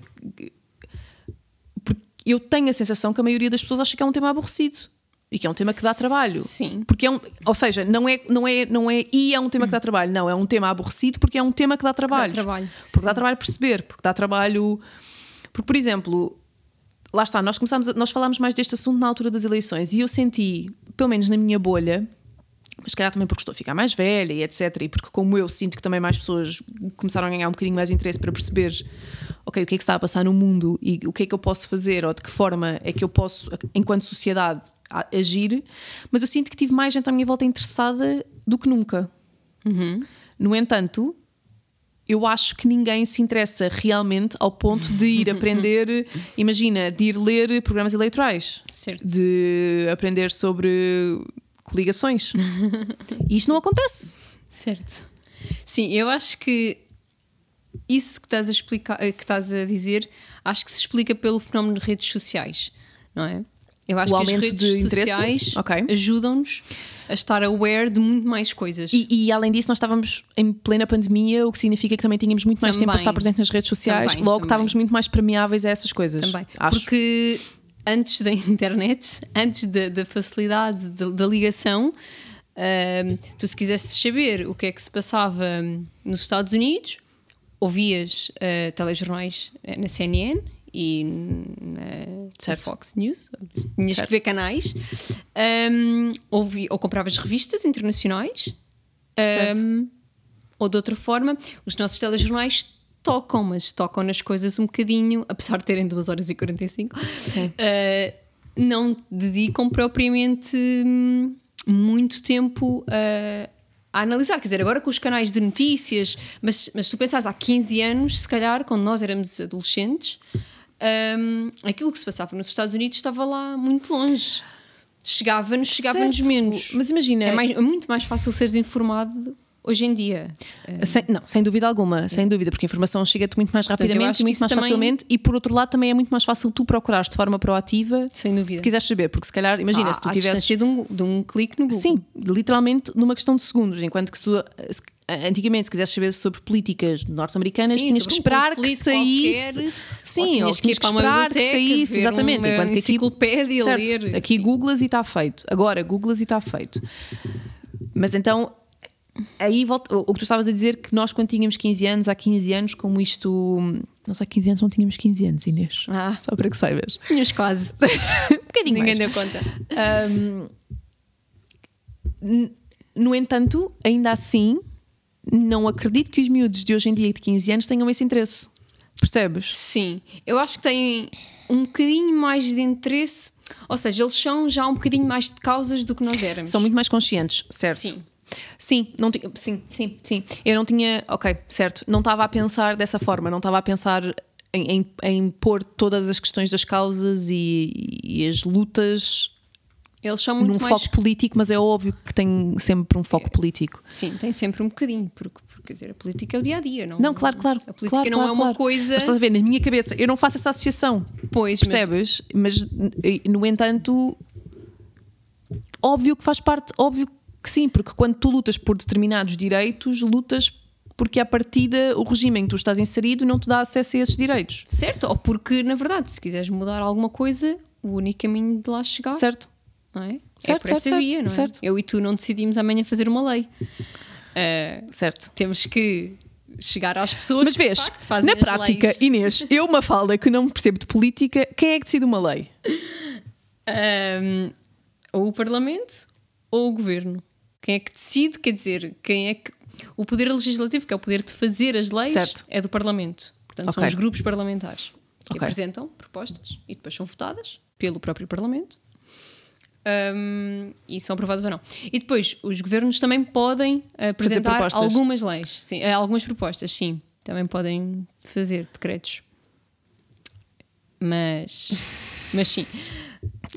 Speaker 1: Que- eu tenho a sensação que a maioria das pessoas acha que é um tema aborrecido. E que é um tema que dá trabalho.
Speaker 2: Sim.
Speaker 1: Porque é um, ou seja, não é, não, é, não é e é um tema que dá trabalho. Não, é um tema aborrecido porque é um tema que dá trabalho.
Speaker 2: trabalho,
Speaker 1: Porque
Speaker 2: sim.
Speaker 1: dá trabalho perceber, porque dá trabalho. Porque, por exemplo, lá está, nós começámos, a- nós falámos mais deste assunto na altura das eleições e eu senti, pelo menos na minha bolha, mas se calhar também porque estou a ficar mais velha e etc. E porque, como eu, sinto que também mais pessoas começaram a ganhar um bocadinho mais interesse para perceber, ok, o que é que está a passar no mundo e o que é que eu posso fazer ou de que forma é que eu posso, enquanto sociedade, agir. Mas eu sinto que tive mais gente à minha volta interessada do que nunca. No entanto, eu acho que ninguém se interessa realmente ao ponto de ir [LAUGHS] aprender, imagina, de ir ler programas eleitorais,
Speaker 2: Certo.
Speaker 1: de aprender sobre coligações. e isto não acontece.
Speaker 2: Certo. Sim, eu acho que isso que estás a explicar, eh, que estás a dizer, acho que se explica pelo fenómeno de redes sociais, não é? Eu acho
Speaker 1: O
Speaker 2: que as
Speaker 1: aumento
Speaker 2: redes sociais
Speaker 1: Ok.
Speaker 2: ajudam-nos a estar aware de muito mais coisas.
Speaker 1: E, e, além disso, nós estávamos em plena pandemia, o que significa que também tínhamos muito mais tempo para
Speaker 2: Também.
Speaker 1: estar presente nas redes sociais,
Speaker 2: Também,
Speaker 1: logo
Speaker 2: também.
Speaker 1: estávamos muito mais permeáveis a essas coisas.
Speaker 2: Também.
Speaker 1: Acho.
Speaker 2: Porque antes da [LAUGHS] internet, antes da, da facilidade da, da ligação, ahm, tu se quisesses saber o que é que se passava hum, nos Estados Unidos, ouvias ah, telejornais eh, na CNN e na
Speaker 1: Certo.
Speaker 2: Fox News, tinhas
Speaker 1: Certo.
Speaker 2: que ver canais, ahm, ouvi, ou compravas revistas internacionais, ahm, ou de outra forma, os nossos telejornais tocam, mas tocam nas coisas um bocadinho, apesar de terem 2 horas e 45,
Speaker 1: Sim.
Speaker 2: uh, não dedicam propriamente hum, muito tempo uh, a analisar. Quer dizer, agora com os canais de notícias, mas, mas tu pensares há 15 anos, se calhar, quando nós éramos adolescentes, hum, aquilo que se passava nos Estados Unidos estava lá muito longe. Chegava-nos, chegava-nos menos.
Speaker 1: Mas imagina-
Speaker 2: É, mais- é muito mais fácil seres informado hoje em dia.
Speaker 1: Sem, não, sem dúvida alguma, sem dúvida, porque a informação chega-te muito mais rapidamente e muito mais
Speaker 2: também-
Speaker 1: facilmente, e por outro lado também é muito mais fácil tu procurares de forma proativa
Speaker 2: Sem dúvida.
Speaker 1: se quiseres saber, porque se calhar, imagina,
Speaker 2: à,
Speaker 1: se tu tivesses.
Speaker 2: de um, de um clique no Google.
Speaker 1: Sim, literalmente numa questão de segundos, enquanto que se, se- antigamente, se quisesse saber sobre políticas norte-americanas,
Speaker 2: Sim,
Speaker 1: tinhas que
Speaker 2: sobre um
Speaker 1: esperar que saísse.
Speaker 2: qualquer,
Speaker 1: Sim,
Speaker 2: ou
Speaker 1: ou
Speaker 2: tinhas que
Speaker 1: tinhas que esperar que saísse, exatamente.
Speaker 2: uma
Speaker 1: enquanto que aqui,
Speaker 2: enciclopédia,
Speaker 1: certo,
Speaker 2: ler,
Speaker 1: aqui
Speaker 2: assim.
Speaker 1: googlas e está feito. Agora, googlas e está feito. Mas então, aí volta, o que tu estavas a dizer que nós quando tínhamos 15 anos, há 15 anos, como isto. Nós há 15 anos não tínhamos 15 anos, Inês.
Speaker 2: Ah.
Speaker 1: Só para que saibas.
Speaker 2: Tínhamos quase. [LAUGHS]
Speaker 1: um bocadinho
Speaker 2: Ninguém
Speaker 1: mais.
Speaker 2: deu conta.
Speaker 1: No entanto, ainda assim, não acredito que os miúdos de hoje em dia de 15 anos tenham esse interesse. Percebes?
Speaker 2: Sim, eu acho que têm um bocadinho mais de interesse, ou seja, eles são já um bocadinho mais de causas do que nós éramos.
Speaker 1: São muito mais conscientes, certo?
Speaker 2: Sim.
Speaker 1: Sim, não tinha, sim, sim, sim. Eu não tinha, ok, certo. Não estava a pensar dessa forma, não estava a pensar em, em, em pôr todas as questões das causas e, e as lutas
Speaker 2: Eles são muito
Speaker 1: num
Speaker 2: mais.
Speaker 1: foco político, mas é óbvio que tem sempre um foco político.
Speaker 2: Sim, tem sempre um bocadinho, porque, porque quer dizer, a política é o dia a dia, não?
Speaker 1: Não, claro, claro.
Speaker 2: A política
Speaker 1: claro,
Speaker 2: não
Speaker 1: claro,
Speaker 2: é uma
Speaker 1: claro.
Speaker 2: coisa.
Speaker 1: Mas estás a ver, na minha cabeça, eu não faço essa associação.
Speaker 2: Pois, mas-
Speaker 1: Percebes? Mas, no entanto, óbvio que faz parte, óbvio que sim, porque quando tu lutas por determinados direitos, lutas porque à partida o regime em que tu estás inserido não te dá acesso a esses direitos.
Speaker 2: Certo, ou porque, na verdade, se quiseres mudar alguma coisa, o único caminho de lá chegar
Speaker 1: Certo?
Speaker 2: não é? é
Speaker 1: Certo,
Speaker 2: por
Speaker 1: certo,
Speaker 2: essa
Speaker 1: certo,
Speaker 2: via, não é?
Speaker 1: certo.
Speaker 2: Eu e tu não decidimos amanhã fazer uma lei. Ah,
Speaker 1: Certo.
Speaker 2: temos que chegar às pessoas
Speaker 1: Mas
Speaker 2: que,
Speaker 1: vês,
Speaker 2: facto, fazem
Speaker 1: na prática,
Speaker 2: leis.
Speaker 1: Inês, eu, uma fala que não percebo de política, quem é que decide uma lei?
Speaker 2: Ahm, ou o Parlamento ou o Governo. Quem é que decide, quer dizer, quem é que. O poder legislativo, que é o poder de fazer as leis,
Speaker 1: Certo.
Speaker 2: é do Parlamento. Portanto, são
Speaker 1: Ok.
Speaker 2: os grupos parlamentares que
Speaker 1: Ok.
Speaker 2: apresentam propostas e depois são votadas pelo próprio Parlamento. Ahm, e são aprovadas ou não. E depois, os governos também podem apresentar
Speaker 1: propostas.
Speaker 2: algumas leis, sim, eh, algumas propostas, sim. Também podem fazer decretos. Mas, mas sim.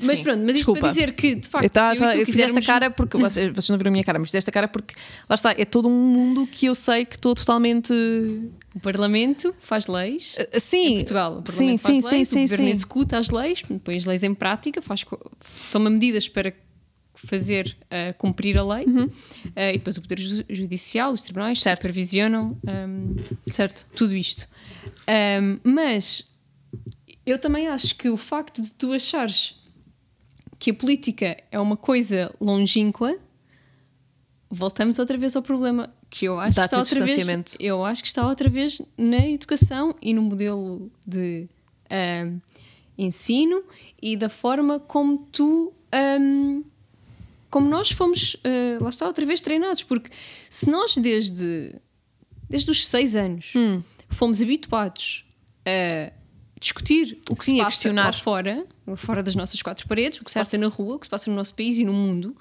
Speaker 2: Mas
Speaker 1: Sim.
Speaker 2: pronto, mas isto
Speaker 1: Desculpa.
Speaker 2: para dizer que, de facto,
Speaker 1: Eu, tá-
Speaker 2: se
Speaker 1: tá-
Speaker 2: eu,
Speaker 1: eu fiz esta cara porque vocês, vocês não viram a minha cara, mas fiz esta cara porque lá está, é todo um mundo que eu sei que estou totalmente
Speaker 2: O Parlamento faz leis.
Speaker 1: sim,
Speaker 2: em Portugal, o
Speaker 1: sim,
Speaker 2: Parlamento faz
Speaker 1: sim,
Speaker 2: leis,
Speaker 1: sim,
Speaker 2: o
Speaker 1: sim,
Speaker 2: Governo
Speaker 1: sim.
Speaker 2: executa as leis, põe as leis em prática, faz, toma medidas para fazer uh, cumprir a lei Uh, e depois o Poder Ju- Judicial, os tribunais
Speaker 1: Uhum. Certo.
Speaker 2: supervisionam um,
Speaker 1: certo.
Speaker 2: tudo isto. Um, mas eu também acho que o facto de tu achares que a política é uma coisa longínqua, voltamos outra vez ao problema que eu acho que está outra vez, eu acho que está outra vez na educação e no modelo de um, ensino e da forma como tu um, como nós fomos uh, lá está outra vez treinados porque se nós desde desde os seis anos
Speaker 1: Hum.
Speaker 2: fomos habituados a discutir o que
Speaker 1: Sim,
Speaker 2: se
Speaker 1: a
Speaker 2: passa
Speaker 1: questionar.
Speaker 2: lá fora, fora das nossas quatro paredes, o que se passa na rua, o que se passa no nosso país e no mundo.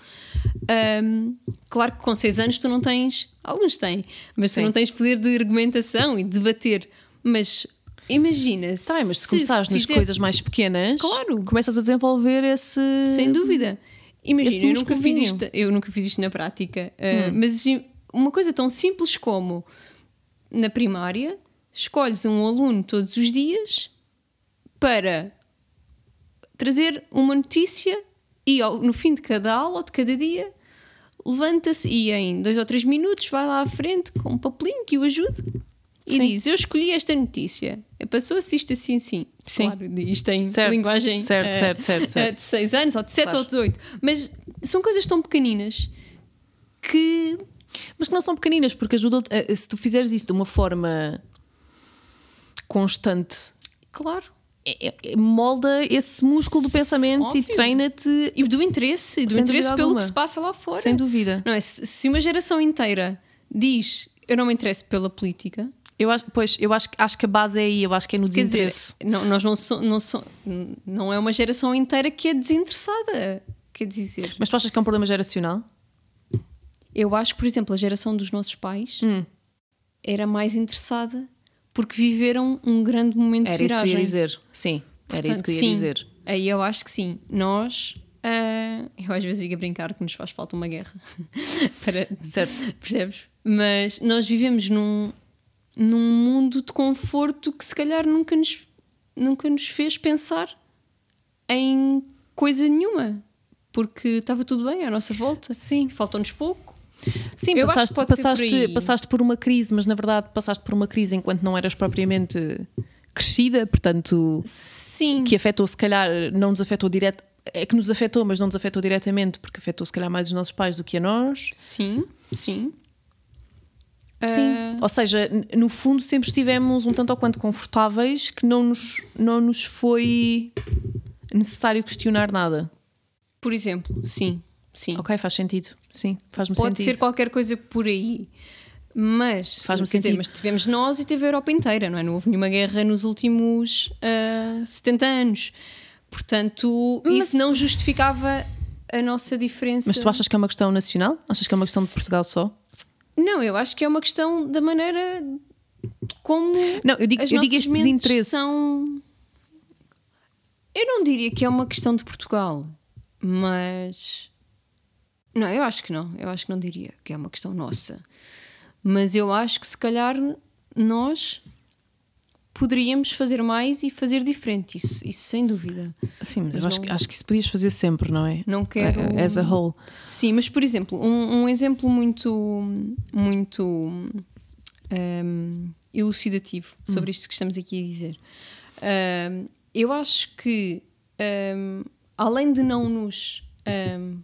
Speaker 2: Ahm, claro que com seis anos tu não tens, alguns têm, mas
Speaker 1: Sim.
Speaker 2: tu não tens poder de argumentação e de debater. Mas imagina
Speaker 1: Tá bem, mas se começares nas coisas mais pequenas,
Speaker 2: Claro.
Speaker 1: começas a desenvolver esse.
Speaker 2: Sem dúvida. Imagina, eu nunca, fiz isto, eu nunca fiz isto na prática,
Speaker 1: Hum.
Speaker 2: uh, mas uma coisa tão simples como na primária, escolhes um aluno todos os dias para trazer uma notícia e ao- no fim de cada aula ou de cada dia levanta-se e em dois ou três minutos vai lá à frente com um papelinho que o ajude e
Speaker 1: Sim.
Speaker 2: diz: Eu escolhi esta notícia. Passou-se isto assim, assim.
Speaker 1: Sim.
Speaker 2: Claro, isto em
Speaker 1: Certo,
Speaker 2: linguagem
Speaker 1: certo,
Speaker 2: eh,
Speaker 1: certo, certo,
Speaker 2: eh,
Speaker 1: certo.
Speaker 2: de 6 anos, ou de 7
Speaker 1: Claro.
Speaker 2: ou de 8. Mas são coisas tão pequeninas que.
Speaker 1: Mas que não são pequeninas, porque ajudam se tu fizeres isso de uma forma constante,
Speaker 2: Claro.
Speaker 1: É- é- molda esse músculo do pensamento e
Speaker 2: Óbvio.
Speaker 1: treina-te
Speaker 2: E do interesse, do interesse pelo
Speaker 1: alguma.
Speaker 2: que se passa lá fora.
Speaker 1: sem dúvida.
Speaker 2: Não é? Se, uma geração inteira diz eu não me interesso pela política,
Speaker 1: Eu acho, pois, eu acho, que- acho que a base é aí, eu acho que é no
Speaker 2: quer dizer,
Speaker 1: desinteresse.
Speaker 2: não, nós não, so, não, so, não é uma geração inteira que é desinteressada. Quer dizer,
Speaker 1: Mas tu achas que é um problema geracional?
Speaker 2: eu acho que, por exemplo, a geração dos nossos pais
Speaker 1: Hum.
Speaker 2: era mais interessada porque viveram um grande momento
Speaker 1: Era
Speaker 2: de
Speaker 1: isso que eu
Speaker 2: viragem.
Speaker 1: ia dizer. Sim, era isso
Speaker 2: Portanto,
Speaker 1: que eu ia
Speaker 2: sim,
Speaker 1: dizer.
Speaker 2: Aí eu acho que sim. Nós, ah, eu às vezes digo a brincar que nos faz falta uma guerra. [LAUGHS] Para,
Speaker 1: Certo.
Speaker 2: Percebes? Mas nós vivemos num, num mundo de conforto que se calhar nunca nos, nunca nos fez pensar em coisa nenhuma. Porque estava tudo bem à nossa volta.
Speaker 1: Sim.
Speaker 2: Faltou-nos pouco.
Speaker 1: Sim,
Speaker 2: Eu
Speaker 1: passaste,
Speaker 2: por
Speaker 1: passaste, passaste por uma crise, mas na verdade passaste por uma crise enquanto não eras propriamente crescida, portanto,
Speaker 2: Sim.
Speaker 1: que afetou, se calhar, não nos afetou direto. É que nos afetou, mas não nos afetou diretamente, porque afetou se calhar mais os nossos pais do que a nós.
Speaker 2: Sim, sim.
Speaker 1: Sim.
Speaker 2: Ah,
Speaker 1: Ou seja, no fundo sempre estivemos um tanto ou quanto confortáveis que não nos, não nos foi necessário questionar nada.
Speaker 2: por exemplo, sim, sim.
Speaker 1: Ok, faz sentido. Sim, faz-me
Speaker 2: Pode
Speaker 1: sentido.
Speaker 2: ser qualquer coisa por aí. Mas,
Speaker 1: Faz-me
Speaker 2: quer dizer,
Speaker 1: sentido.
Speaker 2: mas tivemos nós e teve a Europa inteira, não é? Não houve nenhuma guerra nos últimos ah, 70 anos. Portanto, isso não justificava a nossa diferença.
Speaker 1: Mas tu achas que é uma questão nacional? Achas que é uma questão de Portugal só?
Speaker 2: Não, eu acho que é uma questão da maneira como
Speaker 1: Não, eu digo,
Speaker 2: as
Speaker 1: eu digo este desinteresse.
Speaker 2: São... Eu não diria que é uma questão de Portugal, mas. Não, eu acho que não. Eu acho que não diria que é uma questão nossa. Mas eu acho que se calhar nós poderíamos fazer mais e fazer diferente. Isso, isso sem dúvida.
Speaker 1: Sim, mas,
Speaker 2: Mas
Speaker 1: eu acho,
Speaker 2: não-
Speaker 1: que- acho que isso podias fazer sempre, não é?
Speaker 2: Não quero-
Speaker 1: Eh, As a whole.
Speaker 2: Sim, mas por exemplo, um, um exemplo muito, muito hum, elucidativo sobre isto que estamos aqui a dizer. Hum, eu acho que, hum, além de não nos hum,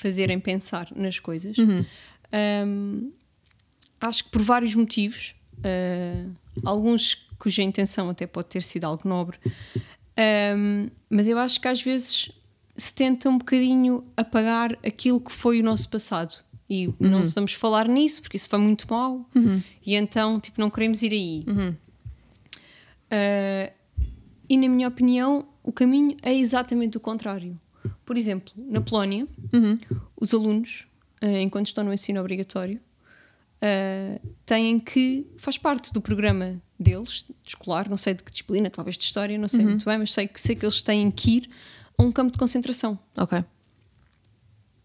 Speaker 2: fazerem pensar nas coisas, hum, acho que por vários motivos, uh, alguns cuja intenção até pode ter sido algo nobre, um, mas eu acho que às vezes se tenta um bocadinho apagar aquilo que foi o nosso passado. E não se vamos falar nisso porque isso foi muito mau e então tipo, não queremos ir aí. Uh, e na minha opinião, o caminho é exatamente o contrário. Por exemplo, na Polónia, os alunos, uh, enquanto estão no ensino obrigatório, uh, têm que. faz parte do programa deles, de escolar, não sei de que disciplina, talvez de história, não sei muito bem, mas sei que, sei que eles têm que ir a um campo de concentração.
Speaker 1: Ok.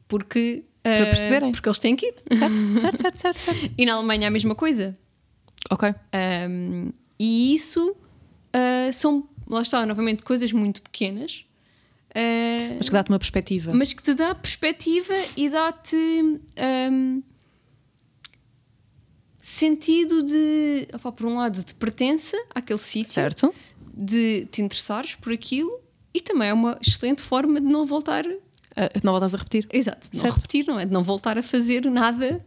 Speaker 2: Porque.
Speaker 1: Para
Speaker 2: uh,
Speaker 1: perceberem.
Speaker 2: Porque eles têm que ir.
Speaker 1: Certo, certo, certo, certo, certo.
Speaker 2: E na Alemanha a mesma coisa.
Speaker 1: Ok.
Speaker 2: Um, e isso uh, são, lá está, novamente, coisas muito pequenas. Uh,
Speaker 1: Mas que dá-te uma perspectiva.
Speaker 2: mas que te dá perspectiva e dá-te um, sentido de, opá, por um lado, de pertença àquele sítio,
Speaker 1: Certo?
Speaker 2: de te interessares por aquilo e também é uma excelente forma de não voltar,
Speaker 1: Ah, não voltas a repetir?
Speaker 2: exato, de não
Speaker 1: Certo.
Speaker 2: repetir, não é? De não voltar a fazer nada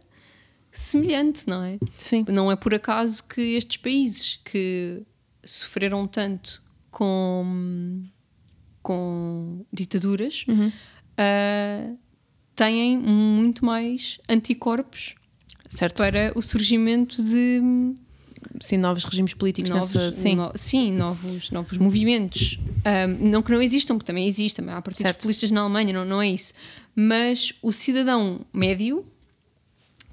Speaker 2: semelhante, não é?
Speaker 1: Sim.
Speaker 2: Não é por acaso que estes países que sofreram tanto com, com ditaduras ah, têm muito mais anticorpos
Speaker 1: Certo.
Speaker 2: para o surgimento de
Speaker 1: Sim, novos regimes políticos
Speaker 2: novos,
Speaker 1: nessa. Sim.
Speaker 2: no- sim, novos, novos movimentos. Um, não que não existam, porque também existem, há partidos
Speaker 1: Certo.
Speaker 2: populistas na Alemanha, não, não é isso. Mas o cidadão médio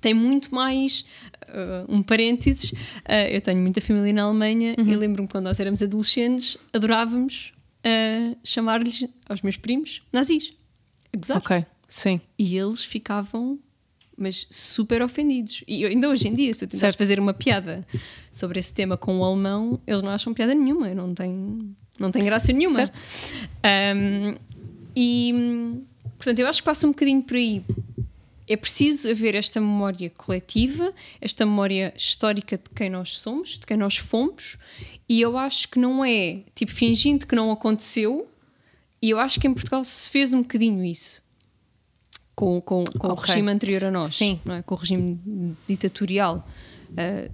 Speaker 2: tem muito mais. uh, um parênteses, uh, eu tenho muita família na Alemanha
Speaker 1: Uhum.
Speaker 2: e lembro-me quando nós éramos adolescentes, adorávamos uh, chamar-lhes aos meus primos nazis. Gozar.
Speaker 1: Ok. Sim.
Speaker 2: E eles ficavam, mas super ofendidos. E eu- ainda hoje em dia, se tu tentares fazer uma piada sobre esse tema com o alemão, eles não acham piada nenhuma, não tem, não tem graça nenhuma.
Speaker 1: Certo.
Speaker 2: Um, e, portanto, eu acho que passa um bocadinho por aí. É preciso haver esta memória coletiva, esta memória histórica de quem nós somos, de quem nós fomos, e eu acho que não é tipo fingindo que não aconteceu, e eu acho que em Portugal se fez um bocadinho isso com, com, com o
Speaker 1: Ok.
Speaker 2: regime anterior a nós,
Speaker 1: Sim.
Speaker 2: não é? com o regime ditatorial. Ah,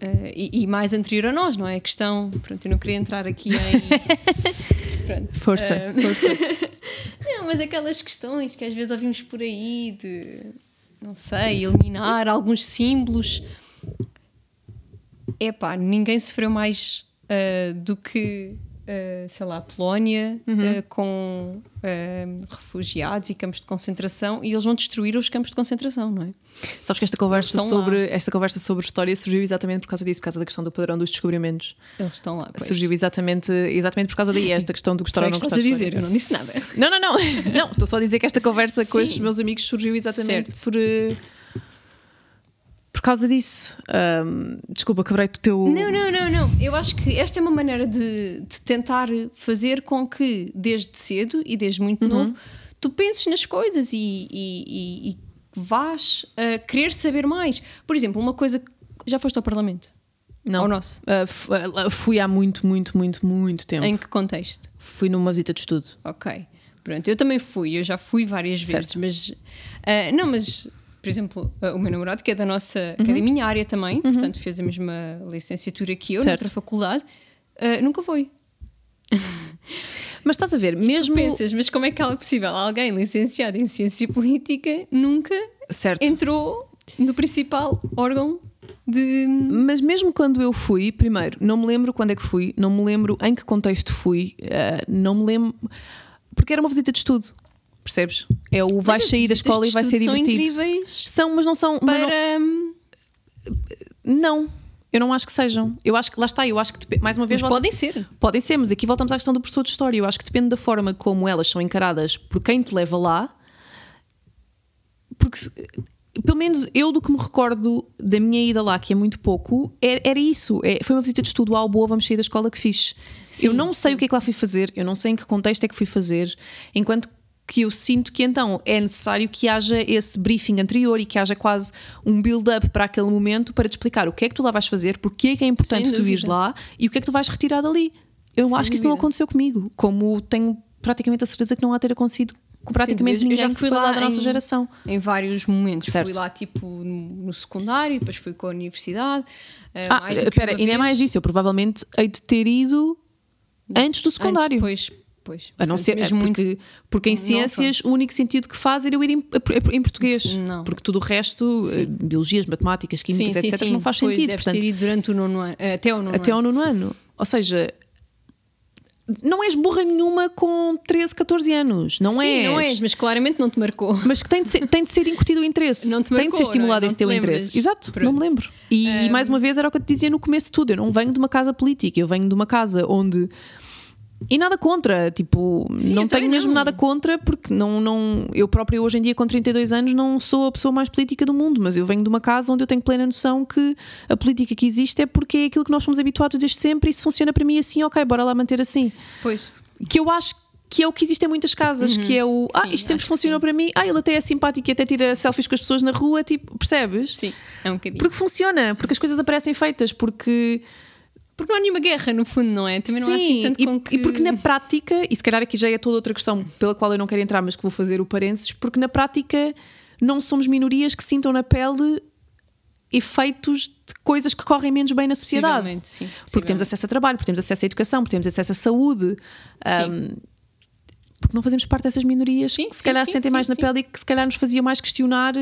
Speaker 2: ah, e, e mais anterior a nós, não é? A questão. Pronto, eu não queria entrar aqui em. [LAUGHS] Pronto.
Speaker 1: Força,
Speaker 2: Ah,
Speaker 1: força. [LAUGHS]
Speaker 2: não, mas aquelas questões que às vezes ouvimos por aí de, não sei, eliminar alguns símbolos. Epá, ninguém sofreu mais ah, do que, ah, sei lá, Polónia ah, com ah, refugiados e campos de concentração e eles vão destruir os campos de concentração, não é?
Speaker 1: Sabes que esta conversa,
Speaker 2: lá.
Speaker 1: sobre, esta conversa sobre história surgiu exatamente por causa disso, por causa da questão do padrão dos descobrimentos.
Speaker 2: Eles estão lá. pois.
Speaker 1: Surgiu exatamente, exatamente por causa daí, esta questão do gostar ou não gostar
Speaker 2: estás a dizer? Eu não disse nada.
Speaker 1: Não, não, não. [LAUGHS] Não, estou só a dizer que esta conversa com
Speaker 2: Sim.
Speaker 1: estes meus amigos surgiu exatamente
Speaker 2: Certo.
Speaker 1: por. Por causa disso. Ahm, desculpa, quebrei-te o teu.
Speaker 2: Não, não, não, não. Eu acho que esta é uma maneira de, de tentar fazer com que, desde cedo e desde muito
Speaker 1: Uhum.
Speaker 2: novo, tu penses nas coisas e, e, e, e vás a querer saber mais. Por exemplo, uma coisa. que- Já foste ao Parlamento?
Speaker 1: Não.
Speaker 2: Ao nosso?
Speaker 1: Ah, fui há muito, muito, muito, muito tempo.
Speaker 2: Em que contexto?
Speaker 1: Fui numa visita de estudo.
Speaker 2: Ok. Pronto, eu também fui, eu já fui várias vezes,
Speaker 1: Certo.
Speaker 2: mas. ah, não, mas por exemplo, uh, o meu namorado, que é da nossa, que é da minha área também, portanto fez a mesma licenciatura que eu,
Speaker 1: Certo.
Speaker 2: noutra faculdade, uh, nunca foi.
Speaker 1: Mas estás a ver, mesmo.
Speaker 2: Pensas, mas como é que é possível? Alguém licenciado em ciência política nunca
Speaker 1: Certo.
Speaker 2: entrou no principal órgão de.
Speaker 1: Mas mesmo quando eu fui, primeiro, não me lembro quando é que fui, não me lembro em que contexto fui, eh, não me lembro. Porque era uma visita de estudo, percebes? É o vais
Speaker 2: Mas
Speaker 1: sair da escola e vai ser divertido.
Speaker 2: São incríveis
Speaker 1: São, mas não são. não-
Speaker 2: para. hum,
Speaker 1: Não, eu não acho que sejam. Eu acho que, lá está, eu acho que, mais uma vez, volta-
Speaker 2: podem ser.
Speaker 1: podem ser, mas aqui voltamos à questão do professor de história. Eu acho que depende da forma como elas são encaradas por quem te leva lá. Porque, pelo menos eu do que me recordo da minha ida lá, que é muito pouco, era, era isso. É- foi uma visita de estudo ao boa, vamos sair da escola que fiz. eu não sei o que é que lá fui fazer, eu não sei em que contexto é que fui fazer, enquanto que eu sinto que então é necessário que haja esse briefing anterior e que haja quase um build-up para aquele momento para te explicar o que é que tu lá vais fazer, porque é que é importante tu vires
Speaker 2: dúvida.
Speaker 1: lá e o que é que tu vais retirar dali. Eu
Speaker 2: Sem
Speaker 1: acho que isso não
Speaker 2: dúvida.
Speaker 1: aconteceu comigo, como tenho praticamente a certeza que não há ter acontecido com praticamente
Speaker 2: Sim, eu- eu
Speaker 1: ninguém
Speaker 2: já
Speaker 1: que
Speaker 2: fui
Speaker 1: foi lá da nossa
Speaker 2: em-
Speaker 1: geração.
Speaker 2: Em vários momentos.
Speaker 1: Certo.
Speaker 2: Fui lá, tipo, no, no secundário, depois fui com a universidade. eh,
Speaker 1: Ah, espera, ainda é mais isso. Eu provavelmente hei de ter ido antes do secundário.
Speaker 2: Antes, pois, pois.
Speaker 1: A não ser, é
Speaker 2: mesmo muito.
Speaker 1: porque, porque em
Speaker 2: Não,
Speaker 1: ciências o único sentido que faz era eu ir em, em português.
Speaker 2: Não.
Speaker 1: Porque tudo o resto, eh, biologias, matemáticas, químicas, etc., não faz
Speaker 2: pois,
Speaker 1: sentido. Portanto,
Speaker 2: ter durante o nono ano, eh, até ao nono
Speaker 1: até
Speaker 2: ano.
Speaker 1: ao nono ano. Ou seja, não és burra nenhuma com 13, 14 anos. Não
Speaker 2: Sim,
Speaker 1: és.
Speaker 2: não és, mas claramente não te marcou.
Speaker 1: Mas que tem de ser, tem de ser incutido o interesse.
Speaker 2: Não te
Speaker 1: tem de
Speaker 2: marcou,
Speaker 1: ser estimulado
Speaker 2: não é?
Speaker 1: esse
Speaker 2: Não
Speaker 1: teu
Speaker 2: te
Speaker 1: interesse. Exato,
Speaker 2: Pronto.
Speaker 1: não me lembro. E, e mais uma vez era o que eu te dizia no começo de tudo. Eu não venho de uma casa política, eu venho de uma casa onde. E nada contra, tipo,
Speaker 2: Sim,
Speaker 1: não tenho mesmo
Speaker 2: não.
Speaker 1: nada contra, porque não, não, eu própria hoje em dia, com 32 anos, não sou a pessoa mais política do mundo, mas eu venho de uma casa onde eu tenho plena noção que a política que existe é porque é aquilo que nós somos habituados desde sempre e se funciona para mim assim, ok, bora lá manter assim
Speaker 2: Pois.
Speaker 1: que eu acho que é o que existe em muitas casas, que é o ah,
Speaker 2: Uhum. Sim,
Speaker 1: isto sempre funcionou para mim, ah, ele até é simpático e até tira selfies com as pessoas na rua, tipo, percebes?
Speaker 2: Sim, é um bocadinho.
Speaker 1: Porque funciona, porque as coisas aparecem feitas, porque
Speaker 2: Porque não há nenhuma guerra, no fundo, não é? Também não há assim
Speaker 1: sim,
Speaker 2: tanto
Speaker 1: e,
Speaker 2: com que...
Speaker 1: e porque na prática, e se calhar aqui já é toda outra questão pela qual eu não quero entrar, mas que vou fazer o parênteses, porque na prática não somos minorias que sintam na pele efeitos de coisas que correm menos bem na sociedade.
Speaker 2: Sim.
Speaker 1: Porque temos acesso a trabalho, porque temos acesso à educação, porque temos acesso à saúde.
Speaker 2: Sim.
Speaker 1: um, porque não fazemos parte dessas minorias
Speaker 2: Sim,
Speaker 1: que se
Speaker 2: sim,
Speaker 1: calhar
Speaker 2: sim,
Speaker 1: sentem
Speaker 2: sim,
Speaker 1: mais na
Speaker 2: sim.
Speaker 1: pele e que se calhar nos faziam mais questionar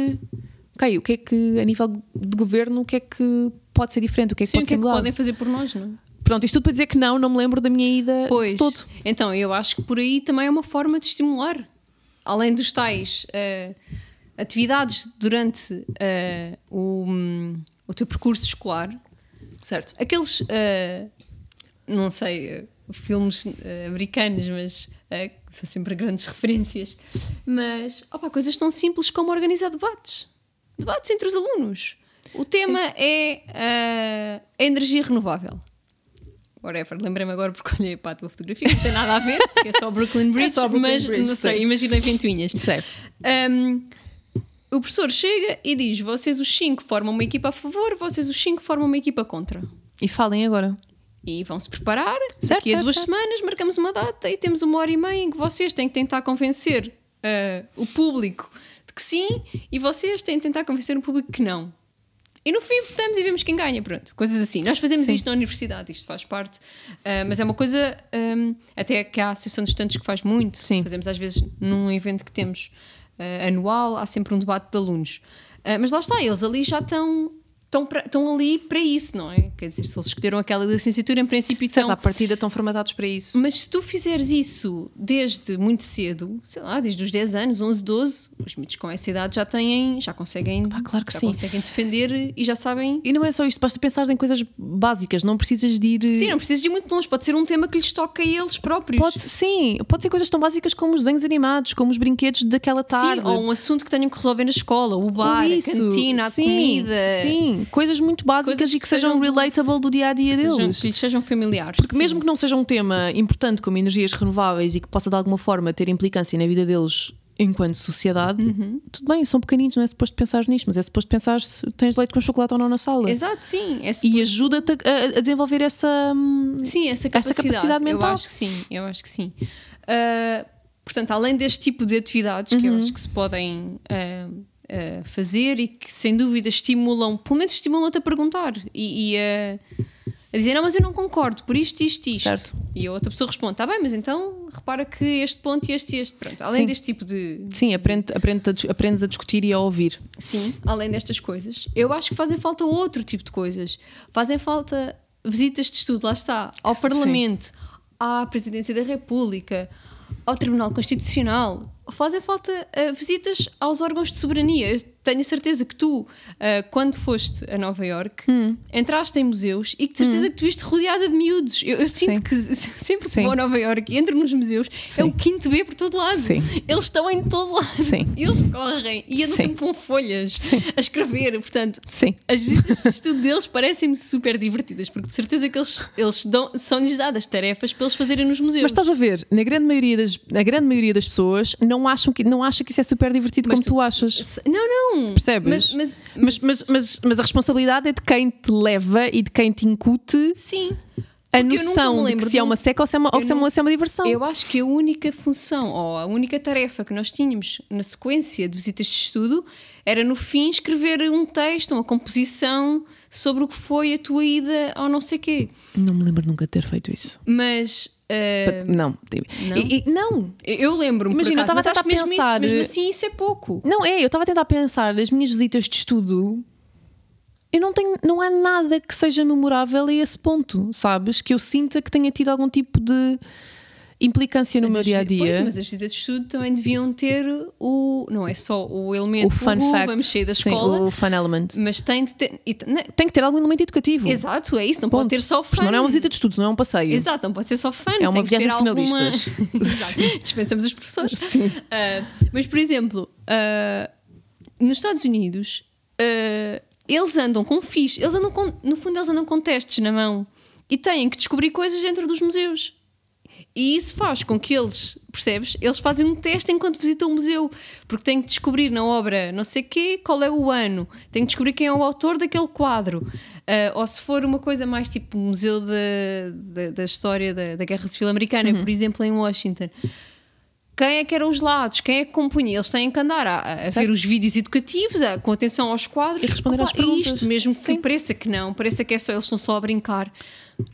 Speaker 1: ok, o que é que a nível de governo o que é que pode ser diferente, o que é que
Speaker 2: Sim,
Speaker 1: pode
Speaker 2: o que
Speaker 1: ser
Speaker 2: é que podem fazer por nós, não é?
Speaker 1: Pronto, isto tudo para dizer que não, não me lembro da minha ida
Speaker 2: Pois,
Speaker 1: de todo.
Speaker 2: então eu acho que por aí também é uma forma de estimular. Além dos tais eh, atividades durante eh, o, hum, o teu percurso escolar,
Speaker 1: Certo.
Speaker 2: aqueles, eh, não sei, filmes americanos, mas são sempre grandes [LAUGHS] referências, mas opa, coisas tão simples como organizar debates. Debates entre os alunos. O tema é eh, a energia renovável. Whatever, lembrei-me agora porque olhei para a tua fotografia, não tem nada a ver, porque é só Brooklyn [LAUGHS] Bridge,
Speaker 1: só Brooklyn
Speaker 2: mas
Speaker 1: Bridge,
Speaker 2: não sei,
Speaker 1: sim.
Speaker 2: imaginei ventoinhas.
Speaker 1: Certo.
Speaker 2: Um, o professor chega e diz: vocês os cinco formam uma equipa a favor, vocês os cinco formam uma equipa contra.
Speaker 1: E falem agora.
Speaker 2: E vão se preparar.
Speaker 1: Certo,
Speaker 2: Daqui a duas
Speaker 1: certo.
Speaker 2: semanas marcamos uma data e temos uma hora e meia em que vocês têm que tentar convencer uh, o público que sim e vocês têm que tentar convencer o público que não. E no fim votamos e vemos quem ganha, pronto. Coisas assim. Nós fazemos
Speaker 1: Sim.
Speaker 2: isto na universidade, isto faz parte, uh, mas é uma coisa um, até que a Associação de Estudantes que faz muito.
Speaker 1: Sim.
Speaker 2: Fazemos às vezes num evento que temos uh, anual, há sempre um debate de alunos. Uh, mas lá está, eles ali já estão. Estão, pra- estão ali para isso, não é? Quer dizer, se eles escolheram aquela licenciatura, em princípio
Speaker 1: Certo,
Speaker 2: estão.
Speaker 1: à partida estão formatados para isso.
Speaker 2: Mas se tu fizeres isso desde muito cedo, sei lá, desde os 10 anos, 11, 12, os miúdos com essa idade já têm, já conseguem,
Speaker 1: Pá, claro que
Speaker 2: já
Speaker 1: sim.
Speaker 2: conseguem defender e já sabem.
Speaker 1: E não é só isto, basta pensar em coisas básicas, não precisas de ir.
Speaker 2: Sim, não precisas de ir muito longe, pode ser um tema que lhes toca a eles próprios.
Speaker 1: Pode, sim, pode ser coisas tão básicas como os desenhos animados, como os brinquedos daquela tarde.
Speaker 2: Sim, ou um assunto que tenham que resolver na escola, o bar, a cantina, a
Speaker 1: sim,
Speaker 2: comida.
Speaker 1: Sim, coisas muito básicas
Speaker 2: Coisas
Speaker 1: e que,
Speaker 2: que
Speaker 1: sejam,
Speaker 2: sejam
Speaker 1: relatable do dia a dia
Speaker 2: sejam,
Speaker 1: deles.
Speaker 2: que lhes sejam familiares.
Speaker 1: Porque
Speaker 2: sim.
Speaker 1: mesmo que não seja um tema importante como energias renováveis e que possa de alguma forma ter implicância na vida deles enquanto sociedade,
Speaker 2: Uhum.
Speaker 1: tudo bem, são pequeninos, não é suposto pensar nisto, mas é suposto pensar se tens leite com chocolate ou não na sala.
Speaker 2: Exato, sim. É
Speaker 1: E ajuda-te a, a desenvolver essa. hum,
Speaker 2: Sim, essa
Speaker 1: essa
Speaker 2: capacidade,
Speaker 1: capacidade
Speaker 2: Eu
Speaker 1: mental.
Speaker 2: acho que sim, eu acho que sim. Ah, portanto, além deste tipo de atividades que eu
Speaker 1: Uhum.
Speaker 2: acho que se podem ah, fazer e que sem dúvida estimulam, pelo menos estimulam-te a perguntar e, e a, a dizer, não, mas eu não concordo por isto, isto, isto.
Speaker 1: Certo.
Speaker 2: E a outra pessoa responde, está bem, mas então repara que este ponto e este e este. Pronto, além
Speaker 1: Sim.
Speaker 2: deste tipo de,
Speaker 1: Sim, aprende, aprende a, aprendes a discutir e a ouvir.
Speaker 2: Sim, além destas coisas, eu acho que fazem falta outro tipo de coisas. Fazem falta visitas de estudo, lá está, ao
Speaker 1: Sim.
Speaker 2: Parlamento, à Presidência da República, ao Tribunal Constitucional. Fazem falta ah, visitas aos órgãos de soberania. Eu tenho a certeza que tu, ah, quando foste a Nova Iorque,
Speaker 1: Hum.
Speaker 2: entraste em museus e que de certeza que te viste rodeada de miúdos. Eu, eu sinto
Speaker 1: Sim.
Speaker 2: que sempre que
Speaker 1: Sim.
Speaker 2: vou a Nova Iorque e entro nos museus, é
Speaker 1: Sim.
Speaker 2: o quinto B por todo lado.
Speaker 1: Sim.
Speaker 2: Eles estão em todo lado.
Speaker 1: Sim.
Speaker 2: E eles correm e andam sempre com folhas a escrever. Portanto, as visitas de estudo deles parecem-me super divertidas, porque de certeza que eles, eles dão, são-lhes dadas tarefas para eles fazerem nos museus.
Speaker 1: Mas estás a ver, na grande maioria das, a grande maioria das pessoas não, acham que, não acha que isso é super divertido
Speaker 2: Mas
Speaker 1: como tu, achas.
Speaker 2: Se- Não, não.
Speaker 1: Percebes?
Speaker 2: Mas,
Speaker 1: Mas, mas, mas, mas a responsabilidade é de quem te leva e de quem te incute
Speaker 2: sim.
Speaker 1: a noção de que se é
Speaker 2: um-
Speaker 1: uma seca ou se é uma, ou se é
Speaker 2: não-
Speaker 1: uma, se é uma diversão.
Speaker 2: Eu acho que a única função ou a única tarefa que nós tínhamos na sequência de visitas de estudo era no fim escrever um texto, uma composição sobre o que foi a tua ida ao não sei quê.
Speaker 1: Não me lembro nunca de ter feito isso.
Speaker 2: Mas eh,
Speaker 1: Não.
Speaker 2: não?
Speaker 1: E- e- não.
Speaker 2: eu lembro-me.
Speaker 1: Imagina, eu
Speaker 2: acaso,
Speaker 1: estava a tentar
Speaker 2: mesmo
Speaker 1: pensar-
Speaker 2: Isso, mesmo assim, isso é pouco.
Speaker 1: Não é, eu estava a tentar pensar as minhas visitas de estudo. Eu não tenho, não há nada que seja memorável a esse ponto, sabes? Que eu sinta que tenha tido algum tipo de implicância no
Speaker 2: Mas
Speaker 1: meu dia a dia.
Speaker 2: pois, mas as visitas de estudo também deviam ter o. Não é só o elemento
Speaker 1: O fun fact,
Speaker 2: vamos sair da
Speaker 1: sim,
Speaker 2: escola,
Speaker 1: o fun element.
Speaker 2: mas tem de ter. não-
Speaker 1: Tem que ter algum elemento educativo.
Speaker 2: exato, é isso, não
Speaker 1: Ponto.
Speaker 2: pode ter só fun.
Speaker 1: Porque não é uma visita de estudos, não é um passeio.
Speaker 2: Exato, não pode ser só fun.
Speaker 1: É uma viagem de
Speaker 2: alguma-
Speaker 1: finalistas. [LAUGHS]
Speaker 2: Exato, dispensamos os professores.
Speaker 1: Sim.
Speaker 2: Ah, mas, por exemplo, ah, nos Estados Unidos, ah, eles andam com fiches, eles andam com, no fundo, eles andam com testes na mão e têm que descobrir coisas dentro dos museus. E isso faz com que eles, percebes? Eles fazem um teste enquanto visitam o museu, porque têm que descobrir na obra não sei quê qual é o ano, têm que descobrir quem é o autor daquele quadro. Ah, ou se for uma coisa mais tipo Museu da, da, da História da, da Guerra Civil Americana, por exemplo, em Washington. Quem é que eram os lados? Quem é que compunha? Eles têm que andar a, a ver os vídeos educativos, a- com atenção aos quadros
Speaker 1: E responder às
Speaker 2: e
Speaker 1: perguntas.
Speaker 2: isto, mesmo que
Speaker 1: Sim.
Speaker 2: pareça que não, pareça que é só, eles estão só a brincar.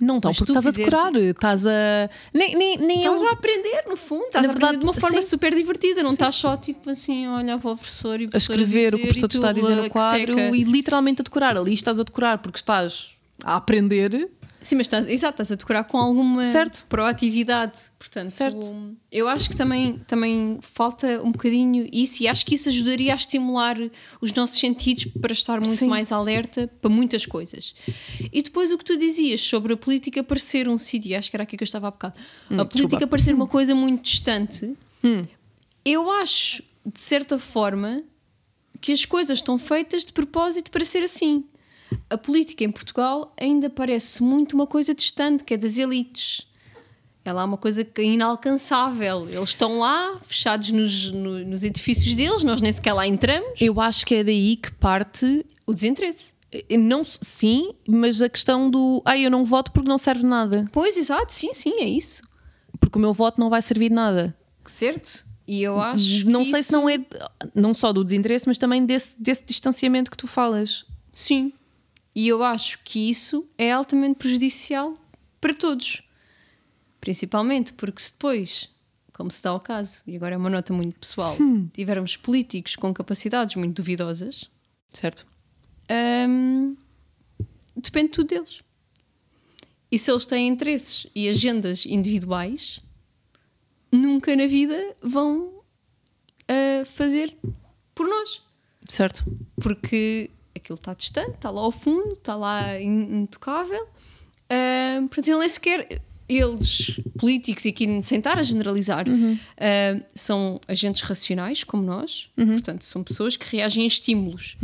Speaker 1: Não estão, porque estás a decorar, estás a. Nem, nem, nem
Speaker 2: Estás
Speaker 1: eu-
Speaker 2: a aprender, no fundo, estás
Speaker 1: Na
Speaker 2: a aprender
Speaker 1: verdade,
Speaker 2: de uma forma
Speaker 1: sim.
Speaker 2: super divertida, não estás só tipo assim a olhar para o professor e o
Speaker 1: a escrever o que o professor te está a dizer
Speaker 2: "Ah,
Speaker 1: no
Speaker 2: que
Speaker 1: quadro
Speaker 2: seca."
Speaker 1: e literalmente a decorar. Ali estás a decorar porque estás a aprender.
Speaker 2: Sim, mas estás, exato, estás a decorar com alguma
Speaker 1: Certo.
Speaker 2: proatividade. Portanto,
Speaker 1: Certo.
Speaker 2: eu acho que também, também falta um bocadinho isso e acho que isso ajudaria a estimular os nossos sentidos para estar muito
Speaker 1: Sim.
Speaker 2: mais alerta para muitas coisas. E depois o que tu dizias sobre a política parecer um sítio, acho que era aqui que eu estava há bocado, a política parecer uma coisa muito distante, eu acho, de certa forma, que as coisas estão feitas de propósito para ser assim. A política em Portugal ainda parece muito uma coisa distante, que é das elites. Ela é uma coisa que é inalcançável. Eles estão lá, fechados nos, no- nos edifícios deles, nós nem sequer lá entramos.
Speaker 1: Eu acho que é daí que parte.
Speaker 2: O desinteresse.
Speaker 1: eh, Não, sim, mas a questão do. Ah, eu não voto porque não serve nada.
Speaker 2: Pois, exato, sim, sim, é isso.
Speaker 1: Porque o meu voto não vai servir de nada.
Speaker 2: Certo? E eu acho.
Speaker 1: Não sei
Speaker 2: isso-
Speaker 1: se não é. Não só do desinteresse, mas também desse, desse distanciamento que tu falas.
Speaker 2: Sim. E eu acho que isso é altamente prejudicial para todos. Principalmente porque se depois, como se dá ao caso, e agora é uma nota muito pessoal, tivermos políticos com capacidades muito duvidosas,
Speaker 1: Certo?
Speaker 2: hum, depende tudo deles. E se eles têm interesses e agendas individuais, nunca na vida vão ah, fazer por nós
Speaker 1: Certo.
Speaker 2: porque aquilo está distante, está lá ao fundo, está lá in- intocável. Ah, portanto, ele nem sequer. Eles, políticos, e aqui sem estar a generalizar, ah, são agentes racionais, como nós, portanto, são pessoas que reagem a estímulos.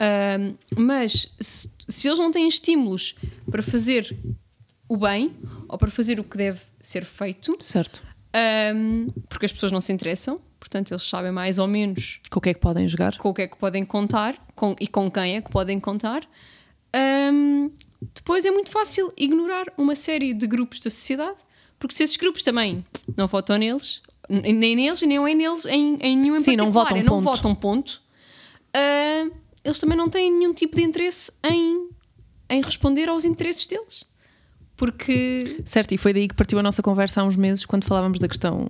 Speaker 2: Ah, mas se, se eles não têm estímulos para fazer o bem ou para fazer o que deve ser feito,
Speaker 1: Certo.
Speaker 2: porque as pessoas não se interessam, portanto, eles sabem mais ou menos
Speaker 1: Com o que é que podem jogar?
Speaker 2: com o que é que podem contar com, e com quem é que podem contar. Hum, depois é muito fácil ignorar uma série de grupos da sociedade, porque se esses grupos também não votam neles, nem neles, nem é neles em, em nenhum em
Speaker 1: Sim, não votam,
Speaker 2: é não
Speaker 1: ponto.
Speaker 2: votam, ponto. uh, eles também não têm nenhum tipo de interesse em, em responder aos interesses deles. Porque.
Speaker 1: Certo, e foi daí que partiu a nossa conversa há uns meses, quando falávamos da questão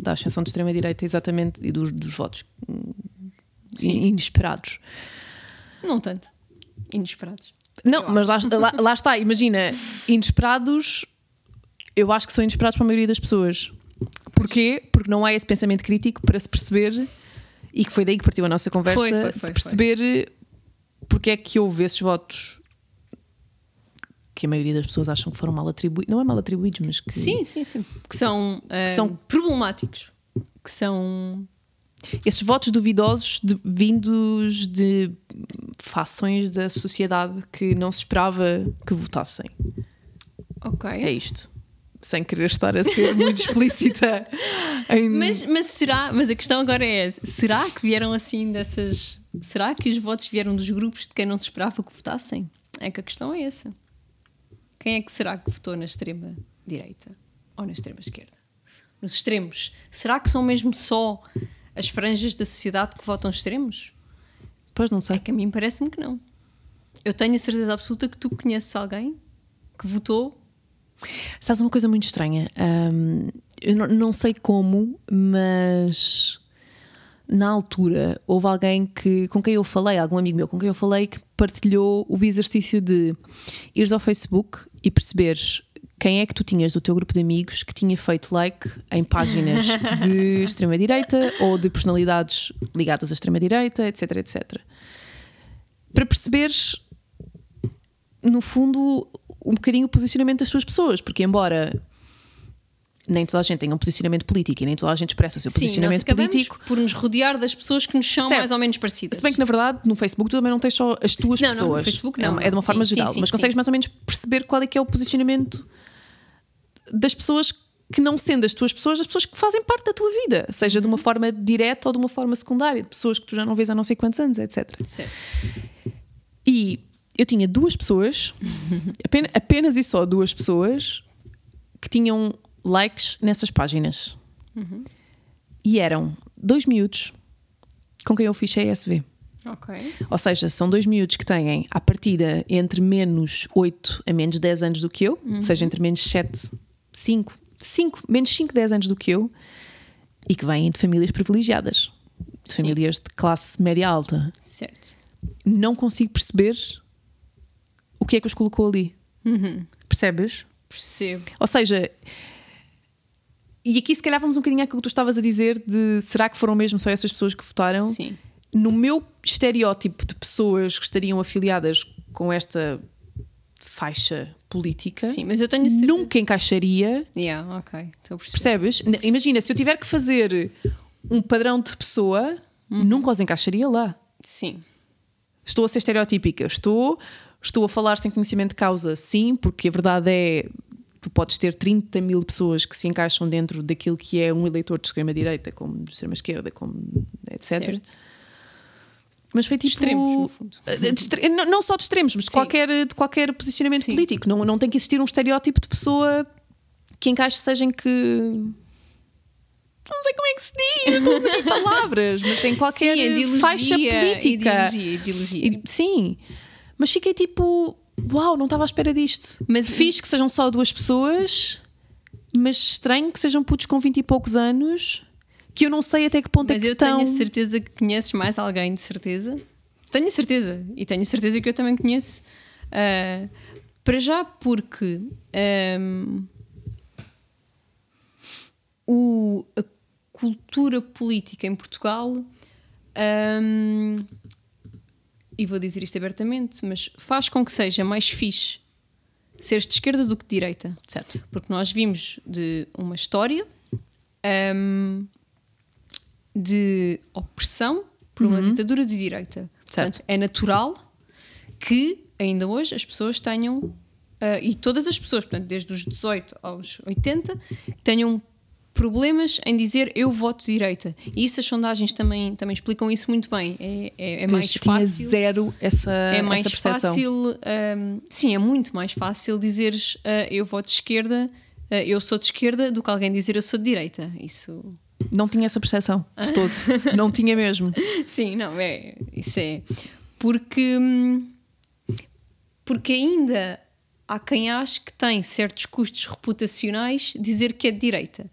Speaker 1: da ascensão de extrema-direita, exatamente, e dos, dos votos hum,
Speaker 2: Sim.
Speaker 1: inesperados.
Speaker 2: Não tanto. Inesperados.
Speaker 1: Não,
Speaker 2: Eu
Speaker 1: mas lá, lá- lá está, imagina, inesperados, eu acho que são inesperados para a maioria das pessoas. Porquê? Porque não há esse pensamento crítico para se perceber, e que foi daí que partiu a nossa conversa,
Speaker 2: Foi, foi,
Speaker 1: de
Speaker 2: foi,
Speaker 1: se perceber porque é que houve esses votos que a maioria das pessoas acham que foram mal atribuídos. Não é mal atribuídos, mas que.
Speaker 2: Sim, sim, sim. Que são, ah,
Speaker 1: são-
Speaker 2: problemáticos. Que são.
Speaker 1: Esses votos duvidosos de- vindos de fações da sociedade que não se esperava que votassem.
Speaker 2: Ok.
Speaker 1: É isto. Sem querer estar a ser muito [LAUGHS] explícita. em-
Speaker 2: Mas, mas será, mas a questão agora é essa, será que vieram assim dessas. Será que os votos vieram dos grupos de quem não se esperava que votassem? É que a questão é essa. Quem é que será que votou na extrema direita ou na extrema esquerda? Nos extremos. Será que são mesmo só as franjas da sociedade que votam extremos?
Speaker 1: Pois não
Speaker 2: É
Speaker 1: sei.
Speaker 2: que a mim parece-me que não. Eu tenho a certeza absoluta que tu conheces alguém que votou.
Speaker 1: Sabes uma coisa muito estranha? Ahm, eu não, não sei como, mas na altura houve alguém que, com quem eu falei, algum amigo meu com quem eu falei, que partilhou o exercício de ires ao Facebook e perceberes quem é que tu tinhas do teu grupo de amigos que tinha feito like em páginas [LAUGHS] de extrema-direita ou de personalidades ligadas à extrema-direita, etc, etc. Para perceberes no fundo, um bocadinho o posicionamento das suas pessoas, porque embora nem toda a gente tenha um posicionamento político e nem toda a gente expressa o seu
Speaker 2: Sim, nós
Speaker 1: posicionamento
Speaker 2: acabamos
Speaker 1: político,
Speaker 2: por nos rodear das pessoas que nos são
Speaker 1: Certo.
Speaker 2: mais ou menos parecidas.
Speaker 1: se bem que na verdade no Facebook tu também não tens só as tuas
Speaker 2: Não, não, no
Speaker 1: pessoas,
Speaker 2: Facebook
Speaker 1: é,
Speaker 2: não,
Speaker 1: é de uma
Speaker 2: sim,
Speaker 1: forma
Speaker 2: sim,
Speaker 1: geral,
Speaker 2: sim,
Speaker 1: mas consegues
Speaker 2: sim.
Speaker 1: mais ou menos perceber qual é que é o posicionamento das pessoas que não sendo as tuas pessoas, das pessoas que fazem parte da tua vida, seja de
Speaker 2: Uhum.
Speaker 1: uma forma direta ou de uma forma secundária, de pessoas que tu já não vês há não sei quantos anos, etc.
Speaker 2: Certo.
Speaker 1: E eu tinha duas pessoas, [LAUGHS] apenas, apenas e só duas pessoas, que tinham likes nessas páginas. E eram dois miúdos com quem eu fiz CSV.
Speaker 2: Ok.
Speaker 1: Ou seja, são dois miúdos que têm, à partida, entre menos 8 a menos 10 anos do que eu, ou seja, entre menos 7, 5, 5, menos 5, 10 anos do que eu, e que vêm de famílias privilegiadas, de
Speaker 2: Sim.
Speaker 1: famílias de classe média alta
Speaker 2: Certo.
Speaker 1: não consigo perceber o que é que os colocou ali. Percebes?
Speaker 2: Percebo.
Speaker 1: Ou seja, e aqui se calhar vamos um bocadinho àquilo que tu estavas a dizer de será que foram mesmo só essas pessoas que votaram?
Speaker 2: Sim.
Speaker 1: No meu estereótipo de pessoas que estariam afiliadas com esta faixa política,
Speaker 2: Sim, mas eu tenho certeza.
Speaker 1: nunca encaixaria.
Speaker 2: Yeah, ok. Estou a perceber.
Speaker 1: Percebes? Imagina, se eu tiver que fazer um padrão de pessoa, nunca os encaixaria lá.
Speaker 2: Sim.
Speaker 1: Estou a ser estereotípica, estou, estou a falar sem conhecimento de causa, sim, porque a verdade é tu podes ter 30 mil pessoas que se encaixam dentro daquilo que é um eleitor de extrema-direita, como de extrema-esquerda, como etc.
Speaker 2: Certo.
Speaker 1: Mas foi tipo.
Speaker 2: Extremos, no fundo.
Speaker 1: de extre- não, não só de extremos, mas de
Speaker 2: Sim.
Speaker 1: qualquer, de qualquer posicionamento
Speaker 2: Sim.
Speaker 1: político. Não, não tem que existir um estereótipo de pessoa que encaixe, seja em que. Não sei como é que se diz, estou a pedir palavras, mas em qualquer
Speaker 2: Sim, ideologia,
Speaker 1: faixa política.
Speaker 2: Ideologia, ideologia.
Speaker 1: Sim, mas fiquei tipo, uau, não estava à espera disto.
Speaker 2: Mas-
Speaker 1: Fiz que sejam só duas pessoas, mas estranho que sejam putos com 20 e poucos anos, que eu não sei até que ponto é
Speaker 2: Mas
Speaker 1: que
Speaker 2: eu
Speaker 1: estão.
Speaker 2: tenho a certeza que conheces mais alguém, de certeza. Tenho a certeza. E tenho a certeza que eu também conheço. ah, para já, porque ahm, o, a cultura política em Portugal, ahm, e vou dizer isto abertamente, mas faz com que seja mais fixe seres de esquerda do que de direita.
Speaker 1: Certo.
Speaker 2: Porque nós vimos de uma história hum, de opressão por uma ditadura de direita.
Speaker 1: Certo.
Speaker 2: Portanto, é natural que ainda hoje as pessoas tenham, ah, e todas as pessoas, portanto, desde os 18 aos 80, tenham problemas em dizer eu voto direita. E isso as sondagens também, também explicam isso muito bem. É, é, é mais fácil
Speaker 1: zero essa,
Speaker 2: é mais
Speaker 1: essa percepção.
Speaker 2: fácil, hum, sim, é muito mais fácil dizeres ah, eu voto de esquerda, ah, eu sou de esquerda, do que alguém dizer eu sou de direita. Isso
Speaker 1: Não tinha essa percepção de [LAUGHS] todo. não tinha mesmo.
Speaker 2: Sim, não, é. Isso é. Porque. hum, Porque ainda há quem ache que tem certos custos reputacionais dizer que é de direita.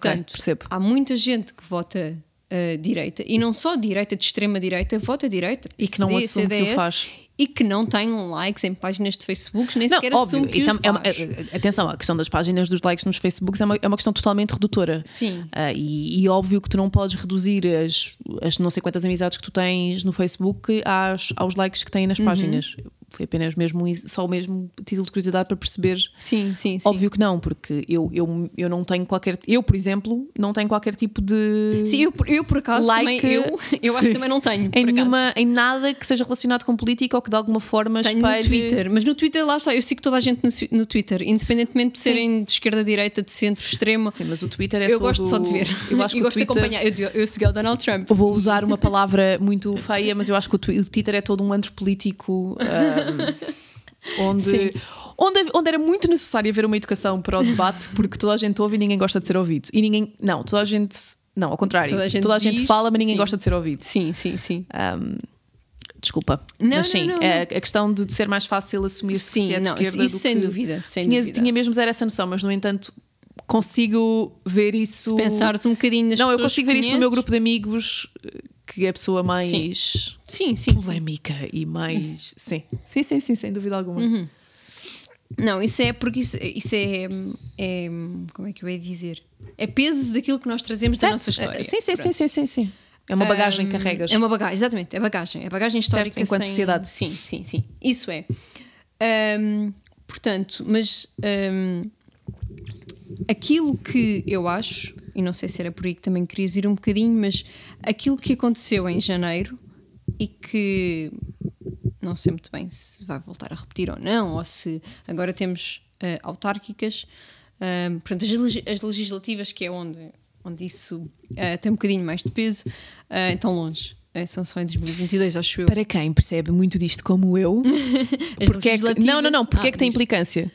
Speaker 2: Portanto,
Speaker 1: percebo.
Speaker 2: há muita gente que vota uh, direita e não só direita de extrema direita, vota direita.
Speaker 1: E que não
Speaker 2: PSD,
Speaker 1: assume que o
Speaker 2: CDS,
Speaker 1: faz.
Speaker 2: E que não tem likes em páginas de Facebook, nem
Speaker 1: Não,
Speaker 2: sequer
Speaker 1: óbvio,
Speaker 2: que
Speaker 1: isso é, uma- é- atenção, a questão das páginas dos likes nos Facebooks é uma, é uma questão totalmente redutora.
Speaker 2: Sim.
Speaker 1: Ah, e, e óbvio que tu não podes reduzir as, as não sei quantas amizades que tu tens no Facebook às, aos likes que têm
Speaker 2: Uhum.
Speaker 1: nas páginas. Foi apenas mesmo só o mesmo título de curiosidade para perceber.
Speaker 2: Sim, sim, sim.
Speaker 1: Óbvio que não, porque eu, eu, eu não tenho qualquer. Eu, por exemplo, não tenho qualquer tipo de.
Speaker 2: Sim, eu, por- eu por acaso
Speaker 1: like,
Speaker 2: também, eu, [LAUGHS] eu acho
Speaker 1: sim,
Speaker 2: que também não tenho.
Speaker 1: em, nenhuma, em nada que seja relacionado com política ou que de alguma forma
Speaker 2: Tenho no
Speaker 1: espelhe-
Speaker 2: Twitter, mas no Twitter lá está, eu sigo toda a gente no, no Twitter, independentemente de serem de esquerda, direita, de centro, extremo.
Speaker 1: Sim, mas o Twitter é
Speaker 2: eu
Speaker 1: todo-
Speaker 2: gosto só de ver.
Speaker 1: Eu acho [LAUGHS] que
Speaker 2: gosto de
Speaker 1: Twitter...
Speaker 2: acompanhar. Eu, eu segui o Donald Trump.
Speaker 1: Vou usar uma palavra muito feia, mas eu acho que o Twi- o Twitter é todo um antro político ahm, [LAUGHS] [LAUGHS] onde,
Speaker 2: Sim.
Speaker 1: onde, onde era muito necessário haver uma educação para o debate, porque toda a gente ouve e ninguém gosta de ser ouvido. E ninguém. Não, toda a gente. Não, ao contrário.
Speaker 2: Toda a gente diz,
Speaker 1: fala, mas ninguém
Speaker 2: sim.
Speaker 1: gosta de ser ouvido.
Speaker 2: Sim, sim, sim.
Speaker 1: Ahm, desculpa.
Speaker 2: Não,
Speaker 1: mas sim,
Speaker 2: não, não,
Speaker 1: é a questão de, de ser mais fácil assumir se
Speaker 2: Sim,
Speaker 1: é de
Speaker 2: não,
Speaker 1: esquerda
Speaker 2: isso sem
Speaker 1: que-
Speaker 2: dúvida, sem
Speaker 1: tinha,
Speaker 2: dúvida.
Speaker 1: tinha mesmo zero essa noção, mas no entanto consigo ver isso.
Speaker 2: Se pensares um bocadinho nas
Speaker 1: Não, eu consigo ver isso no meu grupo de amigos, que é a pessoa mais
Speaker 2: Sim, sim.
Speaker 1: polémica e mais. Sim. sim, sim, sim, sem dúvida alguma.
Speaker 2: Uhum. Não, isso é porque isso, isso é, é. Como é que eu ia dizer? É peso daquilo que nós trazemos da
Speaker 1: Certo?
Speaker 2: nossa história.
Speaker 1: Sim, sim, sim, sim, sim, sim. É uma bagagem que carregas.
Speaker 2: É uma bagagem, exatamente, é bagagem. É bagagem histórica.
Speaker 1: enquanto
Speaker 2: sem-
Speaker 1: sociedade.
Speaker 2: Sim, sim, sim. Isso é. Ahm, portanto, mas ahm, aquilo que eu acho, e não sei se era por aí que também querias ir um bocadinho, mas aquilo que aconteceu em janeiro e que não sei muito bem se vai voltar a repetir ou não, ou se agora temos ah, autárquicas, ahm, portanto, as, legi- as legislativas, que é onde, onde isso ah, tem um bocadinho mais de peso, ah, tão longe. Ah, são só em 2022, acho eu.
Speaker 1: Para quem percebe muito disto como eu, [LAUGHS] porque é que,
Speaker 2: legislativas-
Speaker 1: não, não, não, porque
Speaker 2: Ah,
Speaker 1: é que tem
Speaker 2: diz.
Speaker 1: implicância?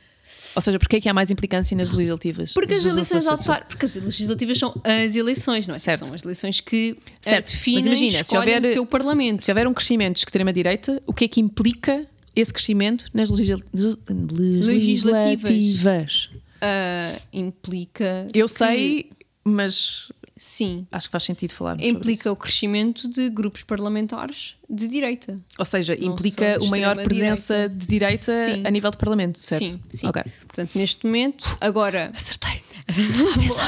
Speaker 1: Ou seja, porque é que há mais implicância nas legislativas?
Speaker 2: Porque as
Speaker 1: Nas
Speaker 2: eleições autárquicas, porque as legislativas são as eleições, não é?
Speaker 1: Certo.
Speaker 2: São as eleições que eh,
Speaker 1: Certo, mas
Speaker 2: definem
Speaker 1: imagina,
Speaker 2: e
Speaker 1: se houver-
Speaker 2: o teu parlamento.
Speaker 1: Se houver um crescimento de extrema-direita, o que é que implica esse crescimento nas legisla- legislativas?
Speaker 2: Ah, implica.
Speaker 1: Eu
Speaker 2: que-
Speaker 1: sei, mas
Speaker 2: Sim.
Speaker 1: acho que faz sentido falarmos
Speaker 2: Implica o crescimento de grupos parlamentares de direita.
Speaker 1: Ou seja,
Speaker 2: não
Speaker 1: implica uma maior presença de direita
Speaker 2: Sim.
Speaker 1: a nível de parlamento, certo?
Speaker 2: Sim, sim.
Speaker 1: Ok.
Speaker 2: Portanto, neste momento, agora,
Speaker 1: Acertei. [LAUGHS]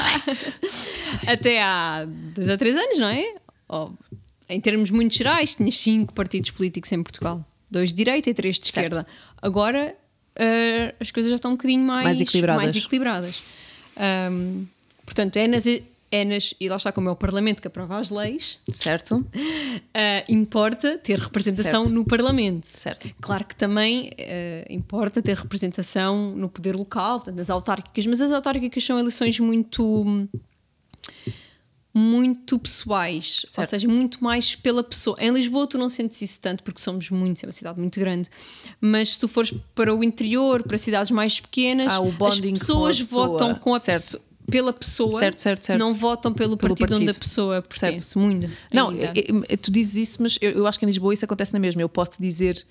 Speaker 2: até há dois ou três anos, não é? Ou, em termos muito gerais, tinhas cinco partidos políticos em Portugal: dois de direita e três de
Speaker 1: Certo.
Speaker 2: esquerda. Agora eh, as coisas já estão um bocadinho mais,
Speaker 1: Mais equilibradas.
Speaker 2: mais equilibradas. Ahm, portanto, é nas, é nas. E lá está, como é o Parlamento que aprova as leis,
Speaker 1: Certo?
Speaker 2: ah, importa ter representação
Speaker 1: Certo.
Speaker 2: no Parlamento.
Speaker 1: Certo.
Speaker 2: Claro que também eh, importa ter representação no poder local, portanto, nas autárquicas, mas as autárquicas são eleições muito muito pessoais, ou
Speaker 1: Certo.
Speaker 2: seja, muito mais pela pessoa. Em Lisboa tu não sentes isso tanto porque somos muitos, é uma cidade muito grande, mas se tu fores para o interior, para cidades mais pequenas,
Speaker 1: o
Speaker 2: as
Speaker 1: bonding com
Speaker 2: pessoas
Speaker 1: pessoa.
Speaker 2: votam com a
Speaker 1: Certo.
Speaker 2: pessoa pela pessoa,
Speaker 1: Certo, certo, certo.
Speaker 2: não votam pelo,
Speaker 1: Pelo
Speaker 2: partido, onde a
Speaker 1: partido.
Speaker 2: pessoa pertence. Muito.
Speaker 1: Não, tu dizes isso, mas eu, eu acho que em Lisboa isso acontece na mesma. Eu posso te dizer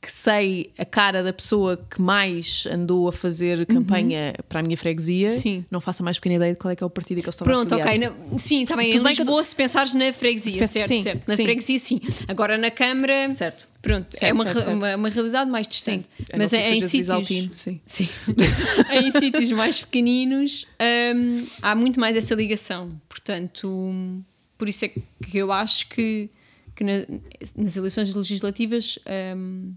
Speaker 1: que sei a cara da pessoa que mais andou a fazer campanha para a minha freguesia.
Speaker 2: Uhum. Sim.
Speaker 1: Não faço a mais pequena ideia de qual é que é o partido que ele estava
Speaker 2: Pronto,
Speaker 1: afiliado.
Speaker 2: ok. não- sim, está bem.
Speaker 1: Tudo
Speaker 2: Em
Speaker 1: bem que
Speaker 2: Lisboa, se pensares na freguesia,
Speaker 1: pensa-
Speaker 2: certo,
Speaker 1: sim,
Speaker 2: certo. Na
Speaker 1: sim.
Speaker 2: freguesia, sim. Agora na Câmara,
Speaker 1: Certo.
Speaker 2: pronto, é
Speaker 1: Certo,
Speaker 2: uma,
Speaker 1: certo, certo.
Speaker 2: Uma, uma realidade mais distante.
Speaker 1: A não
Speaker 2: Mas é, em sítios.
Speaker 1: Sim.
Speaker 2: Sim. [LAUGHS] em sítios mais pequeninos hum, há muito mais essa ligação. Portanto, por isso é que eu acho que, que na- nas eleições legislativas hum,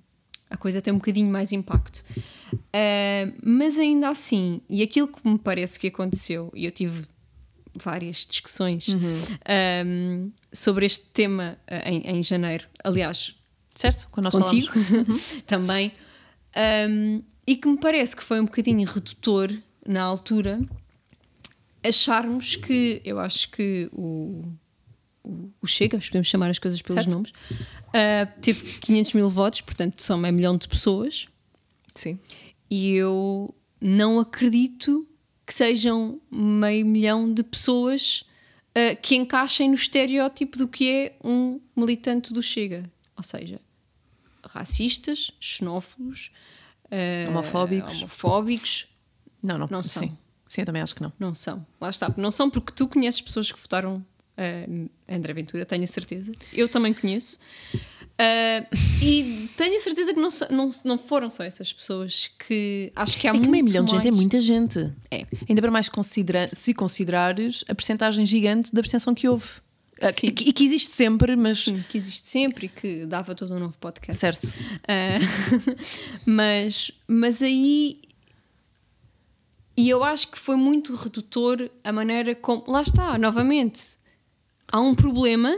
Speaker 2: a coisa tem um bocadinho mais impacto. Hum, mas ainda assim, e aquilo que me parece que aconteceu, e eu tive várias discussões hum, sobre este tema uh, em, em janeiro, aliás,
Speaker 1: Certo? Quando nós
Speaker 2: contigo
Speaker 1: falamos. [LAUGHS]
Speaker 2: também, um, e que me parece que foi um bocadinho redutor na altura acharmos que eu acho que o, o, o Chega, podemos chamar as coisas pelos
Speaker 1: Certo.
Speaker 2: nomes, uh, teve 500 mil votos, portanto são meio milhão de pessoas,
Speaker 1: Sim.
Speaker 2: e eu não acredito que sejam meio milhão de pessoas uh, que encaixem no estereótipo do que é um militante do Chega. Ou seja, racistas, xenófobos, uh,
Speaker 1: Homofóbicos.
Speaker 2: homofóbicos.
Speaker 1: Não, não,
Speaker 2: Não são.
Speaker 1: Sim. sim, eu também acho que não.
Speaker 2: Não são. Lá está. Não são porque tu conheces pessoas que votaram uh, André Ventura, tenho a certeza. Eu também conheço. Uh, e tenho a certeza que não, não, não foram só essas pessoas que acho que há
Speaker 1: É que
Speaker 2: muito
Speaker 1: meio milhão de gente é
Speaker 2: mais-
Speaker 1: muita gente.
Speaker 2: É.
Speaker 1: Ainda para mais considera se considerares a percentagem gigante da abstenção que houve. Ah,
Speaker 2: Sim.
Speaker 1: E que, que existe sempre, mas.
Speaker 2: Sim, que existe sempre e que dava todo um novo podcast.
Speaker 1: Certo.
Speaker 2: Ah, [LAUGHS] mas, mas aí. E eu acho que foi muito redutor a maneira como. Lá está, novamente. Há um problema,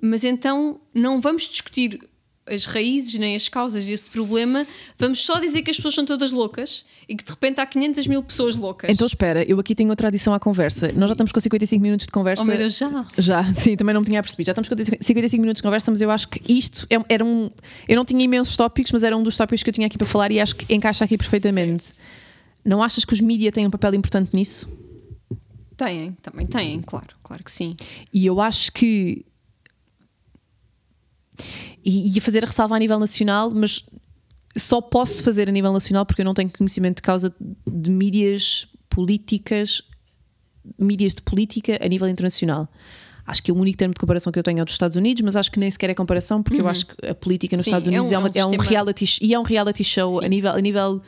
Speaker 2: mas então não vamos discutir as raízes nem as causas desse problema, vamos só dizer que as pessoas são todas loucas e que de repente há 500 mil pessoas loucas.
Speaker 1: Então espera, eu aqui tenho outra adição à conversa. Nós já estamos com 55 minutos de conversa.
Speaker 2: oh meu Deus, já.
Speaker 1: Já, sim, também não me tinha percebido. Já estamos com 55 minutos de conversa, mas eu acho que isto é- era um. Eu não tinha imensos tópicos, mas era um dos tópicos que eu tinha aqui para falar e acho que encaixa aqui perfeitamente. Não achas que os mídias têm um papel importante nisso?
Speaker 2: Têm, também têm, claro, claro que sim.
Speaker 1: E eu acho que. E ia fazer a ressalva a nível nacional, mas só posso fazer a nível nacional porque eu não tenho conhecimento de causa de mídias políticas, mídias de política a nível internacional. Acho que o único termo de comparação que eu tenho é o dos Estados Unidos, mas acho que nem sequer é comparação, porque eu acho que a política nos
Speaker 2: Sim,
Speaker 1: Estados
Speaker 2: é
Speaker 1: Unidos
Speaker 2: um-
Speaker 1: é, uma-
Speaker 2: é um
Speaker 1: é reality e é um reality show a
Speaker 2: Sim.
Speaker 1: nível, a nível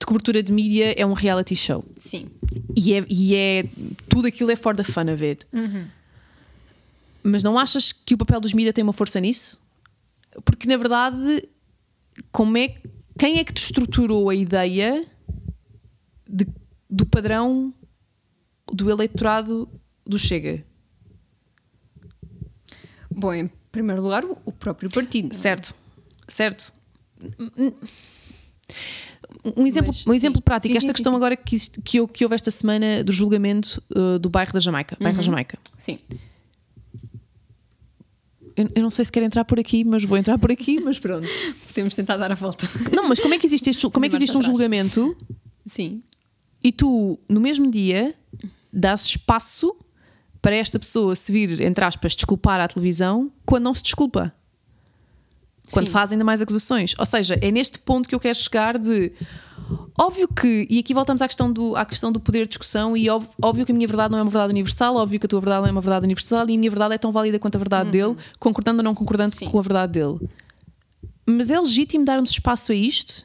Speaker 1: de cobertura de mídia, é um reality show.
Speaker 2: Sim.
Speaker 1: E é, e é- tudo aquilo é for the fun of it. Mas não achas que o papel dos mídias tem uma força nisso? Porque na verdade, como é, quem é que te estruturou a ideia de- do padrão do eleitorado do Chega?
Speaker 2: Bom, em primeiro lugar, o próprio partido. é?
Speaker 1: Certo, certo. Um exemplo,
Speaker 2: Mas,
Speaker 1: um exemplo prático,
Speaker 2: Sim,
Speaker 1: esta
Speaker 2: sim,
Speaker 1: questão
Speaker 2: sim,
Speaker 1: agora que, isto- que, eu- que houve esta semana do julgamento uh, do bairro da Jamaica. Bairro
Speaker 2: Uhum.
Speaker 1: da Jamaica.
Speaker 2: Sim.
Speaker 1: Eu, eu não sei se quero entrar por aqui, mas vou entrar por aqui, mas pronto. [LAUGHS]
Speaker 2: Podemos tentar dar a volta.
Speaker 1: Não, mas como é que existe, este, como é que existe um julgamento
Speaker 2: Sim.
Speaker 1: e tu, no mesmo dia, dás espaço para esta pessoa se vir, entre aspas, desculpar à televisão quando não se desculpa? Quando
Speaker 2: Sim.
Speaker 1: faz ainda mais acusações. Ou seja, é neste ponto que eu quero chegar de. Óbvio que, e aqui voltamos à questão do, à questão do poder de discussão, e óbvio, óbvio que a minha verdade não é uma verdade universal, óbvio que a tua verdade não é uma verdade universal, e a minha verdade é tão válida quanto a verdade dele, concordando ou não concordando
Speaker 2: Uhum. Sim.
Speaker 1: com a verdade dele. Mas é legítimo darmos espaço a isto?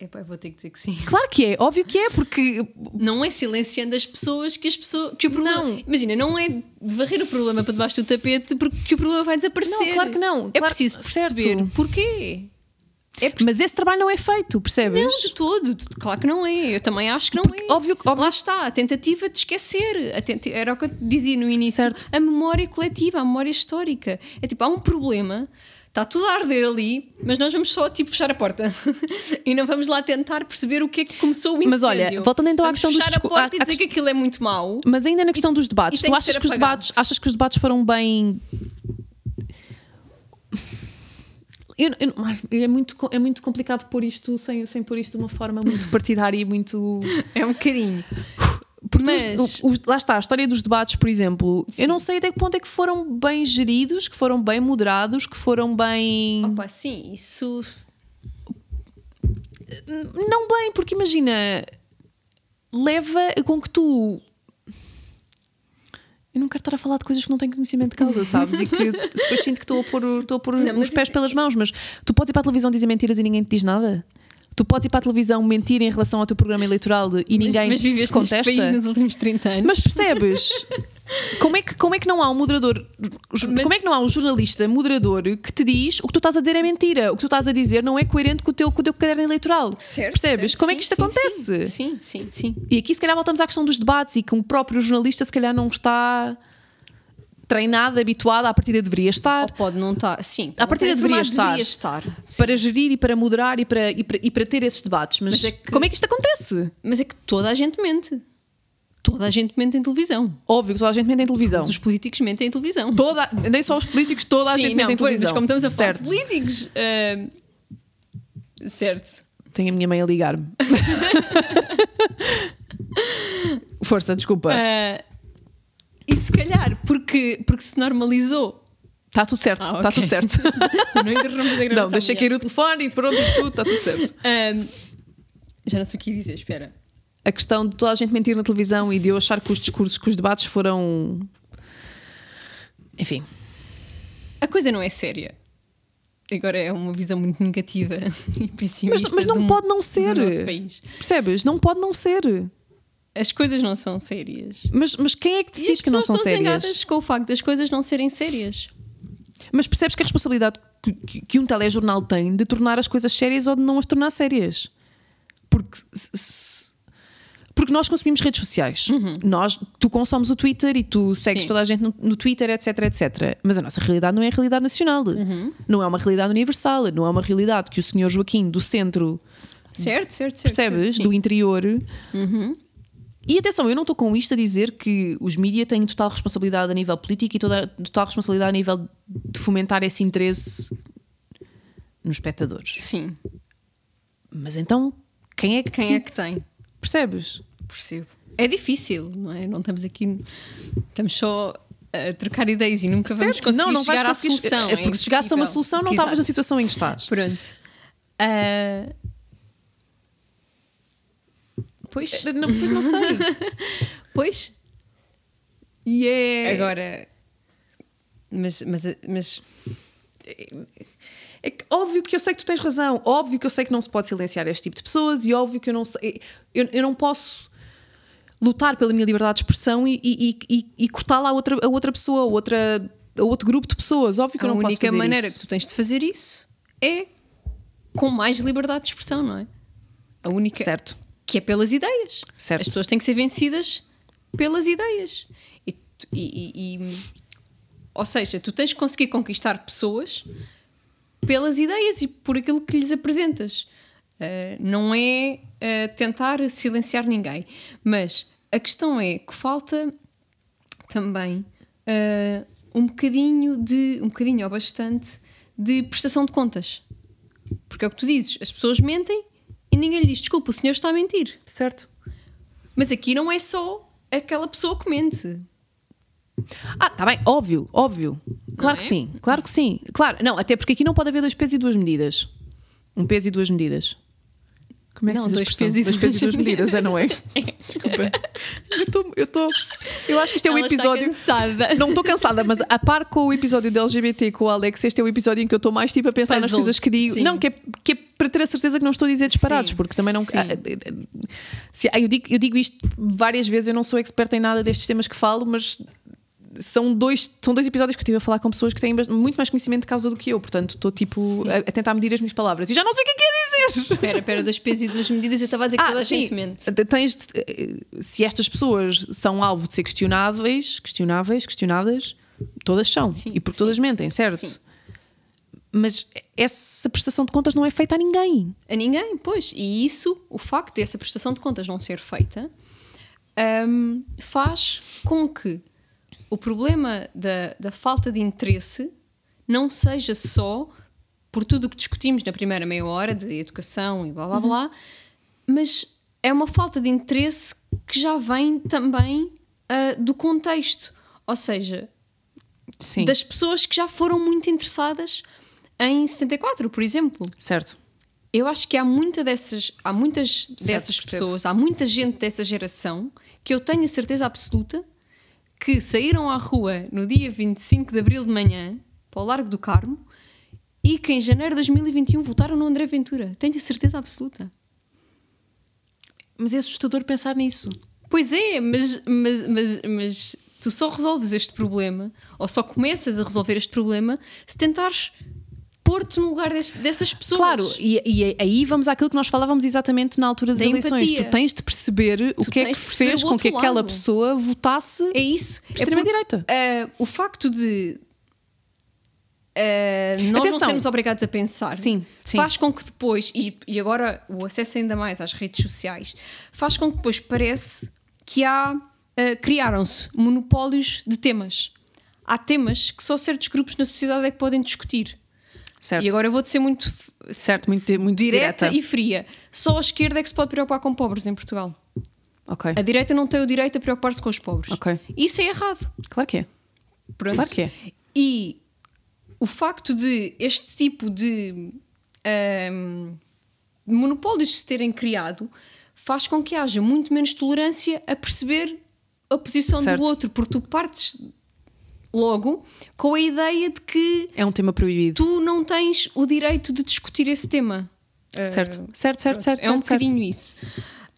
Speaker 2: Epá, vou ter que dizer que sim.
Speaker 1: Claro que é, óbvio que é, porque
Speaker 2: Não é silenciando as pessoas que as pessoas. Que o problema,
Speaker 1: Não.
Speaker 2: Imagina, não é de varrer o problema para debaixo do tapete porque o problema vai desaparecer.
Speaker 1: Não, claro que não.
Speaker 2: É
Speaker 1: Claro-
Speaker 2: preciso
Speaker 1: certo.
Speaker 2: perceber porquê. É preciso.
Speaker 1: Mas esse trabalho não é feito, percebes?
Speaker 2: Não, de todo. de- Claro que não é. Eu também acho que não
Speaker 1: Porque
Speaker 2: é.
Speaker 1: óbvio óbvio-
Speaker 2: Lá está, a tentativa de esquecer. Tenta- Era o que eu dizia no início.
Speaker 1: Certo.
Speaker 2: A memória coletiva, a memória histórica. É tipo, há um problema, está tudo a arder ali, mas nós vamos só tipo fechar a porta. [LAUGHS] e não vamos lá tentar perceber o que é que começou o incêndio.
Speaker 1: Mas olha, voltando então à questão dos
Speaker 2: fechar a porta
Speaker 1: à-
Speaker 2: e dizer
Speaker 1: quest-
Speaker 2: que aquilo é muito mau.
Speaker 1: Mas ainda na questão dos debates,
Speaker 2: e
Speaker 1: tu
Speaker 2: que
Speaker 1: achas
Speaker 2: ser
Speaker 1: que, os debates, achas que os debates foram bem. Eu- eu- é, muito, é muito complicado pôr isto sem, sem pôr isto de uma forma muito partidária e muito. [LAUGHS]
Speaker 2: É um bocadinho.
Speaker 1: Porque
Speaker 2: Mas-
Speaker 1: os- os- lá está, a história dos debates, por exemplo, eu não sei até que ponto é que foram bem geridos, que foram bem moderados, que foram bem.
Speaker 2: Opa, sim, isso.
Speaker 1: Não bem, porque imagina, leva com que tu. Eu não quero estar a falar de coisas que não tenho conhecimento de causa, sabes? E que depois sinto que estou a pôr, estou a pôr
Speaker 2: Não,
Speaker 1: os pés
Speaker 2: isso-
Speaker 1: pelas mãos, mas tu podes ir para a televisão dizer mentiras e ninguém te diz nada? Tu podes ir para a televisão mentir em relação ao teu programa eleitoral e ninguém
Speaker 2: mas
Speaker 1: te
Speaker 2: viveste
Speaker 1: contesta?
Speaker 2: país nos últimos 30 anos.
Speaker 1: Mas percebes? Como é, que, como é que não há um moderador,
Speaker 2: Mas-
Speaker 1: como é que não há um jornalista moderador que te diz o que tu estás a dizer é mentira, o que tu estás a dizer não é coerente com o teu, com o teu caderno eleitoral?
Speaker 2: Certo,
Speaker 1: Percebes?
Speaker 2: certo.
Speaker 1: Como é
Speaker 2: Sim,
Speaker 1: que isto
Speaker 2: sim,
Speaker 1: acontece?
Speaker 2: Sim, sim, sim.
Speaker 1: E aqui se calhar voltamos à questão dos debates e que um próprio jornalista se calhar não está treinado, habituado, à partida deveria estar.
Speaker 2: Ou pode não estar. Sim,
Speaker 1: À partida deveria estar.
Speaker 2: deveria estar. Sim.
Speaker 1: Para gerir e para moderar e para, e para, e para ter esses debates. Mas,
Speaker 2: Mas é que-
Speaker 1: como é que isto acontece?
Speaker 2: Mas é que toda a gente mente. Toda a gente mente em televisão.
Speaker 1: Óbvio que só a gente mente em televisão.
Speaker 2: Todos os políticos mentem em televisão.
Speaker 1: Toda, nem só os políticos, toda a
Speaker 2: Sim,
Speaker 1: gente
Speaker 2: não,
Speaker 1: mente em televisão.
Speaker 2: mas como estamos a falar
Speaker 1: certo.
Speaker 2: de políticos. ah, certo.
Speaker 1: Tenho a minha mãe a ligar-me. [LAUGHS] Força, desculpa.
Speaker 2: Ah, e se calhar porque, porque se normalizou.
Speaker 1: Está tudo certo,
Speaker 2: Ah,
Speaker 1: está
Speaker 2: ok.
Speaker 1: tudo certo. [LAUGHS]
Speaker 2: Não interrompes a gravação.
Speaker 1: Não,
Speaker 2: mulher.
Speaker 1: cair o telefone e pronto, tudo, está tudo certo.
Speaker 2: Ahm, já não sei o que dizer, espera.
Speaker 1: A questão de toda a gente mentir na televisão e de eu achar que os discursos, que os debates foram. Enfim.
Speaker 2: A coisa não é séria. Agora é uma visão muito negativa [LAUGHS] e pessimista.
Speaker 1: Mas, mas não pode não ser. Percebes? Não pode não ser.
Speaker 2: As coisas não são sérias.
Speaker 1: Mas, mas quem é que decide que não são
Speaker 2: estão
Speaker 1: sérias?
Speaker 2: com o facto das coisas não serem sérias.
Speaker 1: Mas percebes que a responsabilidade que, que- que um telejornal tem de tornar as coisas sérias ou de não as tornar sérias? Porque, se- porque nós consumimos redes sociais. Nós, tu consomes o Twitter e tu segues
Speaker 2: Sim.
Speaker 1: toda a gente no, no Twitter, etc, etc. Mas a nossa realidade não é a realidade nacional. Não é uma realidade universal. Não é uma realidade que o senhor Joaquim do centro,
Speaker 2: Certo, certo, certo.
Speaker 1: percebes?
Speaker 2: certo,
Speaker 1: Do interior. E atenção, eu não estou com isto a dizer que os mídias têm total responsabilidade a nível político e toda total responsabilidade a nível de fomentar esse interesse nos espectadores.
Speaker 2: Sim.
Speaker 1: Mas então, quem é que
Speaker 2: Quem é
Speaker 1: decide?
Speaker 2: que tem?
Speaker 1: Percebes?
Speaker 2: Percebo. É difícil, não é? Não estamos aqui. Estamos só a trocar ideias e nunca vamos
Speaker 1: Certo?
Speaker 2: conseguir
Speaker 1: não, não vais
Speaker 2: chegar à solução.
Speaker 1: É porque se chegasse a uma solução, não estavas na situação em que estás.
Speaker 2: Pronto. Ah, Pois,
Speaker 1: Não, pois não sei. [LAUGHS]
Speaker 2: pois.
Speaker 1: E é.
Speaker 2: Agora. Mas, mas, mas
Speaker 1: É que, óbvio que eu sei que tu tens razão, óbvio que eu sei que não se pode silenciar este tipo de pessoas e óbvio que eu não sei. Eu, eu não posso lutar pela minha liberdade de expressão e, e, e, e cortá-la a outra, a outra pessoa, a, outra, a outro grupo de pessoas. Óbvio que
Speaker 2: a
Speaker 1: eu não posso
Speaker 2: única
Speaker 1: fazer
Speaker 2: maneira
Speaker 1: isso.
Speaker 2: que tu tens de fazer isso é com mais liberdade de expressão, não é? A única.
Speaker 1: Certo.
Speaker 2: Que é pelas ideias.
Speaker 1: Certo.
Speaker 2: As pessoas têm que ser vencidas pelas ideias. E, e- e- ou seja, tu tens que conseguir conquistar pessoas pelas ideias e por aquilo que lhes apresentas. Uh, não é uh, tentar silenciar ninguém. Mas a questão é que falta também uh, um bocadinho de um bocadinho ou bastante de prestação de contas. Porque é o que tu dizes, as pessoas mentem e ninguém lhe diz, desculpa, o senhor está a mentir.
Speaker 1: Certo.
Speaker 2: Mas aqui não é só aquela pessoa que mente.
Speaker 1: Ah, tá bem, óbvio, óbvio. Claro
Speaker 2: é?
Speaker 1: que sim, claro que sim. Claro, não, até porque aqui não pode haver dois pesos e duas medidas. Um peso e duas medidas. Como é
Speaker 2: Não,
Speaker 1: se
Speaker 2: dois pesos e
Speaker 1: duas medidas, é, não [LAUGHS] é? Desculpa. Eu estou. Eu, tô- eu acho que este é o
Speaker 2: Ela
Speaker 1: episódio.
Speaker 2: cansada.
Speaker 1: Não estou cansada, mas a par com o episódio do LGBT com o Alex, este é o episódio em que eu estou mais tipo a pensar nas coisas que digo.
Speaker 2: sim.
Speaker 1: Não, que é, que é para ter a certeza que não estou a dizer disparados,
Speaker 2: Sim,
Speaker 1: porque também não. ah, ah, se- ah, eu, digo, eu digo isto várias vezes, eu não sou experta em nada destes temas que falo, mas são dois, são dois episódios que eu estive a falar com pessoas que têm muito mais conhecimento de causa do que eu, portanto estou tipo a, a tentar medir as minhas palavras e já não sei o que é que é dizer.
Speaker 2: Espera, espera, dois pesos e duas medidas, eu estava a dizer que toda a gente mente.
Speaker 1: Tens de- eh, se estas pessoas são alvo de ser questionáveis, questionáveis, questionadas, todas são.
Speaker 2: Sim,
Speaker 1: e porque
Speaker 2: sim.
Speaker 1: todas mentem, certo?
Speaker 2: Sim.
Speaker 1: Mas essa prestação de contas não é feita a ninguém.
Speaker 2: A ninguém, pois. E isso, o facto dessa prestação de contas não ser feita, hum, faz com que o problema da, da falta de interesse não seja só por tudo o que discutimos na primeira meia hora de educação e blá blá blá, mas é uma falta de interesse que já vem também ah, do contexto. Ou seja,
Speaker 1: Sim.
Speaker 2: das pessoas que já foram muito interessadas em 74, por exemplo.
Speaker 1: Certo.
Speaker 2: Eu acho que há muita dessas, há muitas dessas
Speaker 1: percebo.
Speaker 2: pessoas, há muita gente dessa geração que eu tenho a certeza absoluta que saíram à rua no dia 25 de abril de manhã para o Largo do Carmo e que em janeiro de 2021 votaram no André Ventura. Tenho a certeza absoluta.
Speaker 1: Mas é assustador pensar nisso.
Speaker 2: Pois é, mas, mas, mas, mas tu só resolves este problema ou só começas a resolver este problema se tentares pôr-te no lugar deste- dessas pessoas.
Speaker 1: Claro, e, e aí vamos àquilo que nós falávamos exatamente na altura das
Speaker 2: Da
Speaker 1: eleições.
Speaker 2: empatia.
Speaker 1: Tu tens de perceber o
Speaker 2: Tu
Speaker 1: que é que fez com que
Speaker 2: outro
Speaker 1: aquela
Speaker 2: lado.
Speaker 1: pessoa votasse.
Speaker 2: É isso.
Speaker 1: Extrema-direita.
Speaker 2: É ah, o facto de ah, nós não
Speaker 1: Atenção.
Speaker 2: sermos obrigados a pensar
Speaker 1: Sim, sim.
Speaker 2: faz com que depois, e, e agora o acesso ainda mais às redes sociais, faz com que depois parece que há ah, criaram-se monopólios de temas. Há temas que só certos grupos na sociedade é que podem discutir.
Speaker 1: Certo.
Speaker 2: E agora eu vou-te ser muito,
Speaker 1: Certo, muito- muito
Speaker 2: direta,
Speaker 1: direta.
Speaker 2: e fria. Só a esquerda é que se pode preocupar com pobres em Portugal.
Speaker 1: Ok.
Speaker 2: A direita não tem o direito a preocupar-se com os pobres.
Speaker 1: Ok.
Speaker 2: Isso é errado.
Speaker 1: Claro que é.
Speaker 2: Pronto.
Speaker 1: Claro que é.
Speaker 2: E o facto de este tipo de ahm, monopólios se terem criado faz com que haja muito menos tolerância a perceber a posição
Speaker 1: Certo.
Speaker 2: do outro, porque tu partes logo com a ideia de que
Speaker 1: É um tema proibido.
Speaker 2: tu não tens o direito de discutir esse tema.
Speaker 1: Certo. Certo, certo, certo.
Speaker 2: é um
Speaker 1: certo, certo.
Speaker 2: bocadinho isso.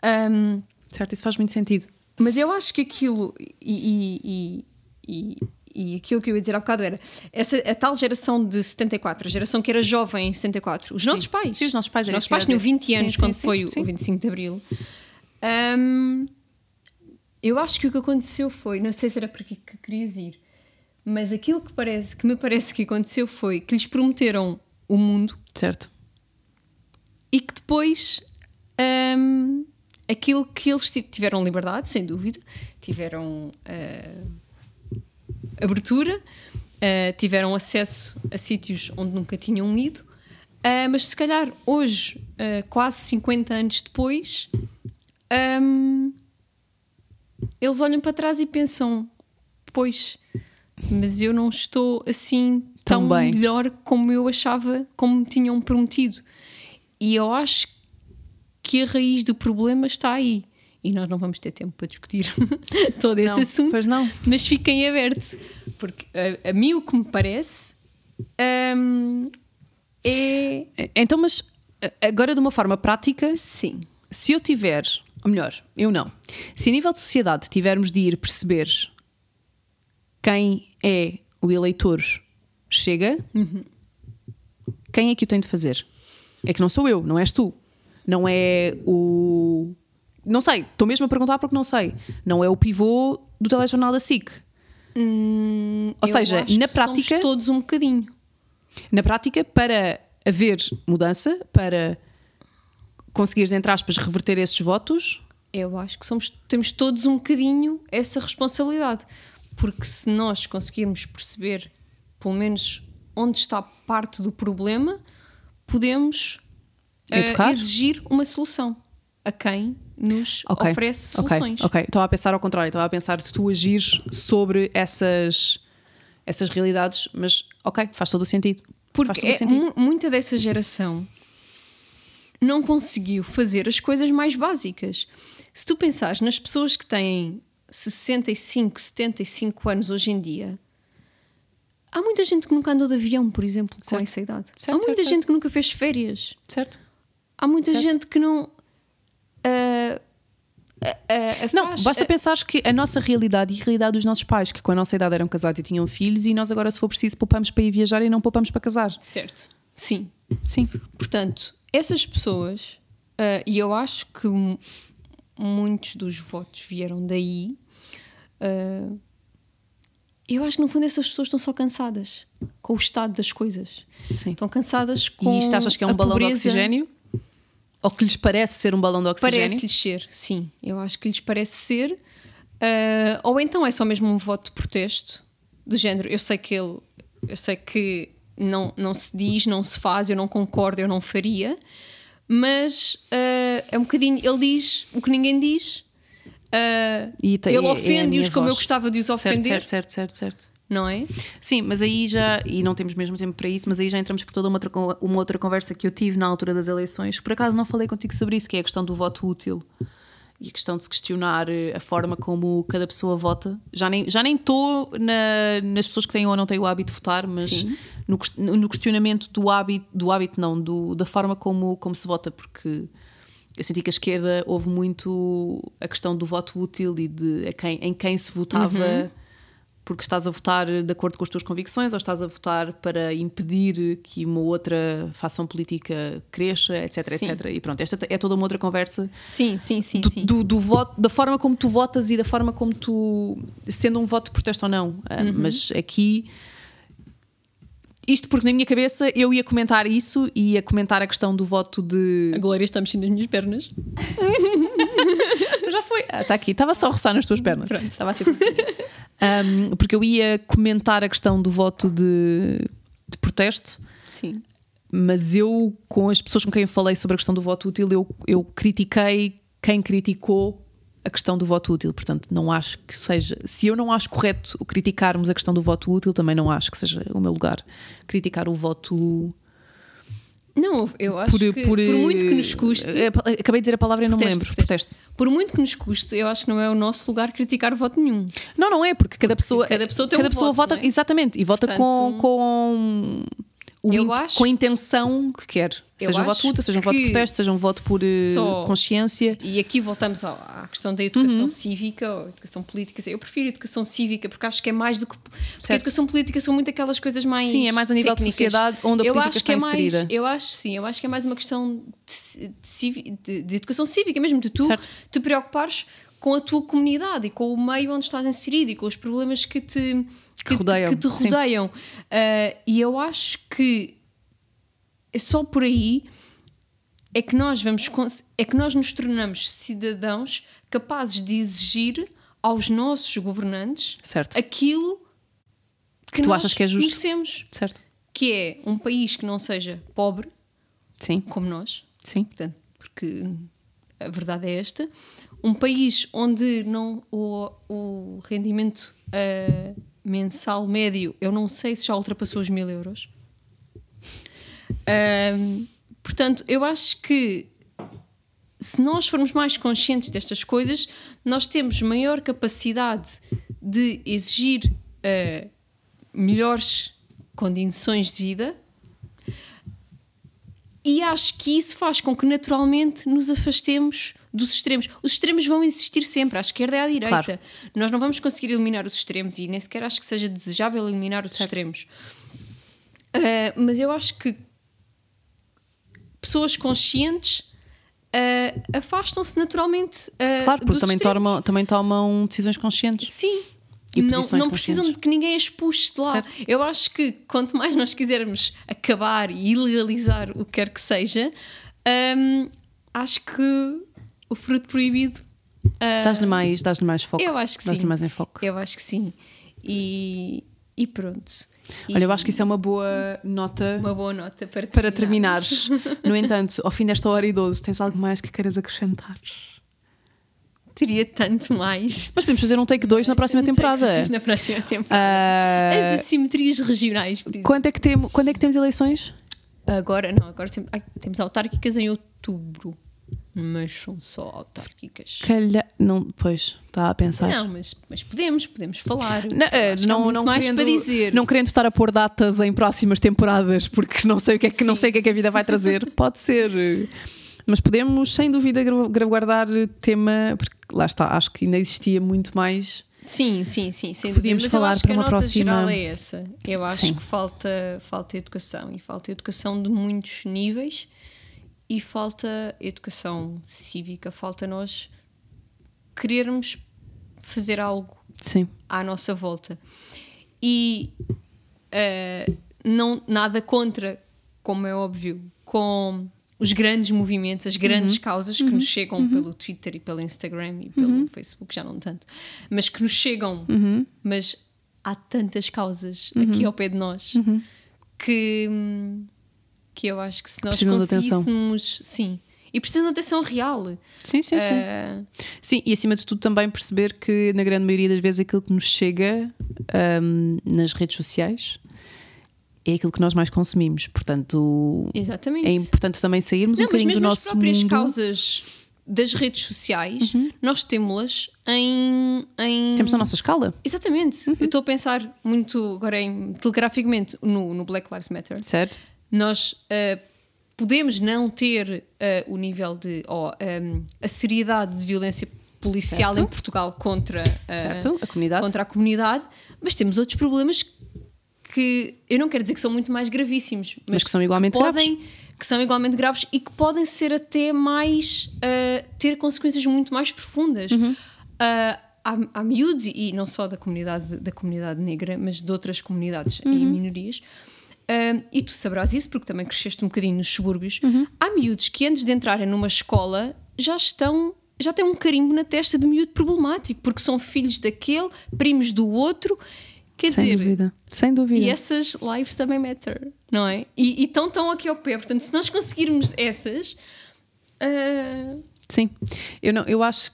Speaker 2: Ahm,
Speaker 1: Certo, isso faz muito sentido.
Speaker 2: mas eu acho que aquilo e, e, e, e- aquilo que eu ia dizer há bocado era essa, a tal geração de 74, a geração que era jovem em 74, os nossos pais.
Speaker 1: Sim, os nossos pais,
Speaker 2: Os nossos pais tinham
Speaker 1: dizer.
Speaker 2: 20 anos
Speaker 1: Sim,
Speaker 2: quando
Speaker 1: sim,
Speaker 2: foi
Speaker 1: sim,
Speaker 2: o-
Speaker 1: sim.
Speaker 2: o 25 de Abril. Ahm, eu acho que o que aconteceu foi, não sei se era para que querias ir, mas aquilo que, parece, que me parece que aconteceu foi que lhes prometeram o mundo
Speaker 1: Certo.
Speaker 2: e que depois hum, aquilo que eles ti- tiveram liberdade, sem dúvida, tiveram ah, abertura, ah, tiveram acesso a sítios onde nunca tinham ido, ah, mas se calhar hoje, quase 50 anos depois, hum, eles olham para trás e pensam: pois, mas eu não estou assim
Speaker 1: Tão
Speaker 2: tão
Speaker 1: bem."
Speaker 2: melhor como eu achava, como me tinham prometido. E eu acho que a raiz do problema está aí. E nós não vamos ter tempo para discutir [LAUGHS] todo esse
Speaker 1: Não,
Speaker 2: assunto.
Speaker 1: pois não.
Speaker 2: Mas fiquem abertos. Porque a, a mim o que me parece hum, é.
Speaker 1: Então, mas agora de uma forma prática,
Speaker 2: Sim.
Speaker 1: se eu tiver, ou melhor, eu não, se a nível de sociedade tivermos de ir perceber quem é o eleitor chega, quem é que o tem de fazer? É que não sou eu, não és tu. Não é o. Não sei, estou mesmo a perguntar porque não sei. Não é o pivô do telejornal da SIC. Ou
Speaker 2: Eu
Speaker 1: seja, na prática,
Speaker 2: todos um bocadinho.
Speaker 1: na prática, para haver mudança, para conseguires, entre aspas, reverter esses votos,
Speaker 2: Eu acho que somos, temos todos um bocadinho essa responsabilidade. Porque se nós conseguirmos perceber, pelo menos, onde está parte do problema, podemos
Speaker 1: Educar?
Speaker 2: exigir uma solução a quem nos
Speaker 1: Ok,
Speaker 2: oferece soluções.
Speaker 1: Ok, estava a pensar ao contrário, estava a pensar de tu agires sobre essas, essas realidades, mas ok, faz todo o sentido. faz
Speaker 2: Porque
Speaker 1: todo o
Speaker 2: é,
Speaker 1: sentido.
Speaker 2: mu- muita dessa geração não conseguiu fazer as coisas mais básicas. Se tu pensares nas pessoas que têm 65, 75 anos hoje em dia, há muita gente que nunca andou de avião, por exemplo, com
Speaker 1: Certo.
Speaker 2: essa idade.
Speaker 1: Certo,
Speaker 2: há muita
Speaker 1: certo,
Speaker 2: gente que nunca fez férias.
Speaker 1: Certo?
Speaker 2: Há muita gente que não. ah, ah, ah,
Speaker 1: Não,
Speaker 2: faz-
Speaker 1: basta
Speaker 2: ah,
Speaker 1: pensar que a nossa realidade e a realidade dos nossos pais, que com a nossa idade eram casados e tinham filhos, e nós agora, se for preciso, poupamos para ir viajar e não poupamos para casar.
Speaker 2: Certo, sim.
Speaker 1: Sim.
Speaker 2: Portanto, essas pessoas, ah, e eu acho que muitos dos votos vieram daí, ah, eu acho que no fundo essas pessoas estão só cansadas com o estado das coisas.
Speaker 1: Sim.
Speaker 2: Estão cansadas com
Speaker 1: E isto achas que é um balão
Speaker 2: pobreza.
Speaker 1: de oxigênio? Ou que lhes parece ser um balão de oxigênio?
Speaker 2: Parece-lhes ser, sim. Eu acho que lhes parece ser. Ah, ou então é só mesmo um voto de protesto, do género. Eu sei que ele. Eu sei que não, não se diz, não se faz, eu não concordo, eu não faria. Mas ah, é um bocadinho. Ele diz o que ninguém diz. ah,
Speaker 1: E te-
Speaker 2: ele
Speaker 1: é- é
Speaker 2: ofende-os
Speaker 1: minha
Speaker 2: como eu
Speaker 1: voz.
Speaker 2: gostava de os ofender,
Speaker 1: Certo, certo, certo, certo.
Speaker 2: não é?
Speaker 1: Sim, mas aí já, e não temos mesmo tempo para isso, mas aí já entramos por toda uma outra, uma outra conversa que eu tive na altura das eleições. Por acaso não falei contigo sobre isso, que é a questão do voto útil e a questão de se questionar eh, a forma como cada pessoa vota. Já nem já nem estou na- nas pessoas que têm ou não têm o hábito de votar, mas
Speaker 2: Sim.
Speaker 1: No, no questionamento do hábito, do hábito não, do, da forma como, como se vota, porque eu senti que a esquerda houve muito a questão do voto útil e de quem, em quem se votava porque estás a votar de acordo com as tuas convicções ou estás a votar para impedir que uma outra fação política cresça, etc,
Speaker 2: Sim.
Speaker 1: etc. E pronto, esta é toda uma outra conversa
Speaker 2: Sim, sim, sim.
Speaker 1: do,
Speaker 2: sim.
Speaker 1: do- do voto, da forma como tu votas e da forma como tu, sendo um voto de protesto ou não. Ah,
Speaker 2: Uhum.
Speaker 1: Mas aqui. Isto porque na minha cabeça eu ia comentar isso e ia comentar a questão do voto de.
Speaker 2: A Glória está mexendo nas minhas pernas. [LAUGHS]
Speaker 1: Já foi. Ah, está aqui, estava só a roçar nas tuas pernas.
Speaker 2: Pronto.
Speaker 1: Estava a ser. Um, porque eu ia comentar a questão do voto de, de protesto,
Speaker 2: Sim.
Speaker 1: mas eu, com as pessoas com quem eu falei sobre a questão do voto útil, eu, eu critiquei quem criticou a questão do voto útil. Portanto, não acho que seja. Se eu não acho correto o criticarmos a questão do voto útil, também não acho que seja o meu lugar criticar o voto.
Speaker 2: Não, eu acho que por muito que nos custe.
Speaker 1: eh, Acabei de dizer a palavra e não me lembro.
Speaker 2: protesto.
Speaker 1: Protesto.
Speaker 2: Por muito que nos custe, eu acho que não é o nosso lugar criticar voto nenhum.
Speaker 1: Não, não é, porque cada pessoa,
Speaker 2: cada pessoa tem
Speaker 1: cada
Speaker 2: um
Speaker 1: pessoa
Speaker 2: voto,
Speaker 1: vota.
Speaker 2: é?
Speaker 1: Exatamente, e vota com,
Speaker 2: Portanto,
Speaker 1: com, o
Speaker 2: eu acho-
Speaker 1: com a intenção que quer.
Speaker 2: Eu
Speaker 1: Seja um voto útil, seja um voto de
Speaker 2: que
Speaker 1: protesto, seja um voto por eh,
Speaker 2: só-
Speaker 1: consciência.
Speaker 2: E aqui voltamos à questão da educação
Speaker 1: Uhum.
Speaker 2: cívica ou educação política. Eu prefiro educação cívica porque acho que é mais do que. Porque a
Speaker 1: Certo.
Speaker 2: educação política são muito aquelas coisas mais.
Speaker 1: Sim, é mais a nível de
Speaker 2: técnicas.
Speaker 1: sociedade onde a
Speaker 2: eu
Speaker 1: política está
Speaker 2: que é mais,
Speaker 1: inserida.
Speaker 2: Eu acho sim, eu acho que é mais uma questão de, de de- de educação cívica, mesmo de tu
Speaker 1: Certo.
Speaker 2: te preocupares com a tua comunidade e com o meio onde estás inserido e com os problemas que te, que
Speaker 1: rodeiam,
Speaker 2: te, que te rodeiam. Ah, e eu acho que é só por aí é que nós vamos é que nós nos tornamos cidadãos capazes de exigir aos nossos governantes
Speaker 1: Certo.
Speaker 2: aquilo que,
Speaker 1: tu
Speaker 2: nós
Speaker 1: achas que é justo.
Speaker 2: merecemos,
Speaker 1: Certo.
Speaker 2: que é um país que não seja pobre
Speaker 1: Sim,
Speaker 2: como nós,
Speaker 1: sim.
Speaker 2: portanto, porque a verdade é esta, um país onde não o, o rendimento ah, mensal médio, eu não sei se já ultrapassou os mil euros. Portanto, eu acho que se nós formos mais conscientes destas coisas, nós temos maior capacidade de exigir ah, melhores condições de vida e acho que isso faz com que naturalmente nos afastemos dos extremos. Os extremos vão existir sempre, à esquerda e à direita.
Speaker 1: Claro.
Speaker 2: Nós não vamos conseguir eliminar os extremos e nem sequer acho que seja desejável eliminar os extremos. Ah, mas eu acho que pessoas conscientes ah, afastam-se naturalmente ah,
Speaker 1: Claro, porque também
Speaker 2: extremos.
Speaker 1: tomam, também tomam decisões conscientes.
Speaker 2: Sim.
Speaker 1: E
Speaker 2: não, não precisam de que ninguém as puxe de lá.
Speaker 1: Certo.
Speaker 2: Eu acho que quanto mais nós quisermos acabar e ilegalizar o que quer que seja, hum, acho que o fruto proibido. ah,
Speaker 1: Dás-lhe mais, dás mais foco.
Speaker 2: eu acho que
Speaker 1: Dás-lhe
Speaker 2: sim.
Speaker 1: mais em foco.
Speaker 2: Eu acho que sim. E, e pronto. E
Speaker 1: Olha, eu acho que isso é uma boa nota
Speaker 2: uma boa nota para,
Speaker 1: para terminares. [LAUGHS] No entanto, ao fim desta hora e 12, tens algo mais que queiras acrescentar?
Speaker 2: Teria tanto mais.
Speaker 1: Mas podemos fazer um take 2 na próxima
Speaker 2: sei
Speaker 1: temporada.
Speaker 2: Na próxima temporada.
Speaker 1: Ah,
Speaker 2: As assimetrias regionais, por exemplo.
Speaker 1: quando, é que tem, quando é que temos eleições?
Speaker 2: Agora, não, agora tem- ai, temos autárquicas em outubro. Mas são só autárquicas.
Speaker 1: Calha... Não, pois, está a pensar.
Speaker 2: Não, mas, mas podemos, podemos falar.
Speaker 1: Não,
Speaker 2: há
Speaker 1: não, não
Speaker 2: mais
Speaker 1: querendo,
Speaker 2: para dizer.
Speaker 1: não querendo estar a pôr datas em próximas temporadas porque não sei o que é que, não sei o que, é que a vida vai trazer, [LAUGHS] pode ser. Mas podemos, sem dúvida, guardar tema, porque lá está, acho que ainda existia muito mais.
Speaker 2: Sim, sim, sim, sem dúvida.
Speaker 1: Podíamos
Speaker 2: Mas
Speaker 1: falar para uma próxima-
Speaker 2: geral é essa. Eu acho
Speaker 1: Sim.
Speaker 2: que falta, falta educação e falta educação de muitos níveis e falta educação cívica, falta nós querermos fazer algo
Speaker 1: Sim,
Speaker 2: à nossa volta. E eh, não, nada contra, como é óbvio, com os grandes movimentos, as grandes causas que nos chegam pelo Twitter e pelo Instagram e pelo Facebook, já não tanto, mas que nos chegam. Mas há tantas causas aqui ao pé de nós que, hum, que eu acho que se nós
Speaker 1: Precisam
Speaker 2: conseguíssemos. Sim. E precisam de atenção real.
Speaker 1: sim, sim. sim.
Speaker 2: Eh,
Speaker 1: Sim, e acima de tudo também perceber que na grande maioria das vezes aquilo que nos chega ahm, nas redes sociais é aquilo que nós mais consumimos. Portanto,
Speaker 2: exatamente.
Speaker 1: é importante também sairmos um
Speaker 2: Não, mas
Speaker 1: bocadinho do
Speaker 2: mesmo as
Speaker 1: nosso
Speaker 2: próprias
Speaker 1: mundo.
Speaker 2: causas das redes sociais, nós temos-las em, em.
Speaker 1: Temos na nossa escala,
Speaker 2: Exatamente. Eu estou a pensar muito agora em telegraficamente no, no Black Lives Matter.
Speaker 1: certo?
Speaker 2: Nós ah, podemos não ter ah, o nível de. ou ah, a seriedade de violência policial
Speaker 1: Certo.
Speaker 2: em Portugal contra,
Speaker 1: Certo, a comunidade.
Speaker 2: contra a comunidade, mas temos outros problemas que eu não quero dizer que são muito mais gravíssimos, mas,
Speaker 1: Mas que são igualmente
Speaker 2: podem, que são igualmente graves e que podem ser até mais ah, ter consequências muito mais profundas.
Speaker 1: Uhum.
Speaker 2: Ah, há, há miúdos, e não só da comunidade, da comunidade negra, mas de outras comunidades e
Speaker 1: Uhum.
Speaker 2: minorias. E tu saberás isso porque também cresceste um bocadinho nos subúrbios.
Speaker 1: Uhum.
Speaker 2: Há miúdos que antes de entrarem numa escola já estão já têm um carimbo na testa de miúdo problemático porque são filhos daquele, primos do outro. Quer
Speaker 1: Sem
Speaker 2: dizer,
Speaker 1: dúvida. Sem dúvida.
Speaker 2: e essas lives também matter, não é? E estão tão aqui ao pé. Portanto, se nós conseguirmos essas. ah,
Speaker 1: Sim, eu, não, eu acho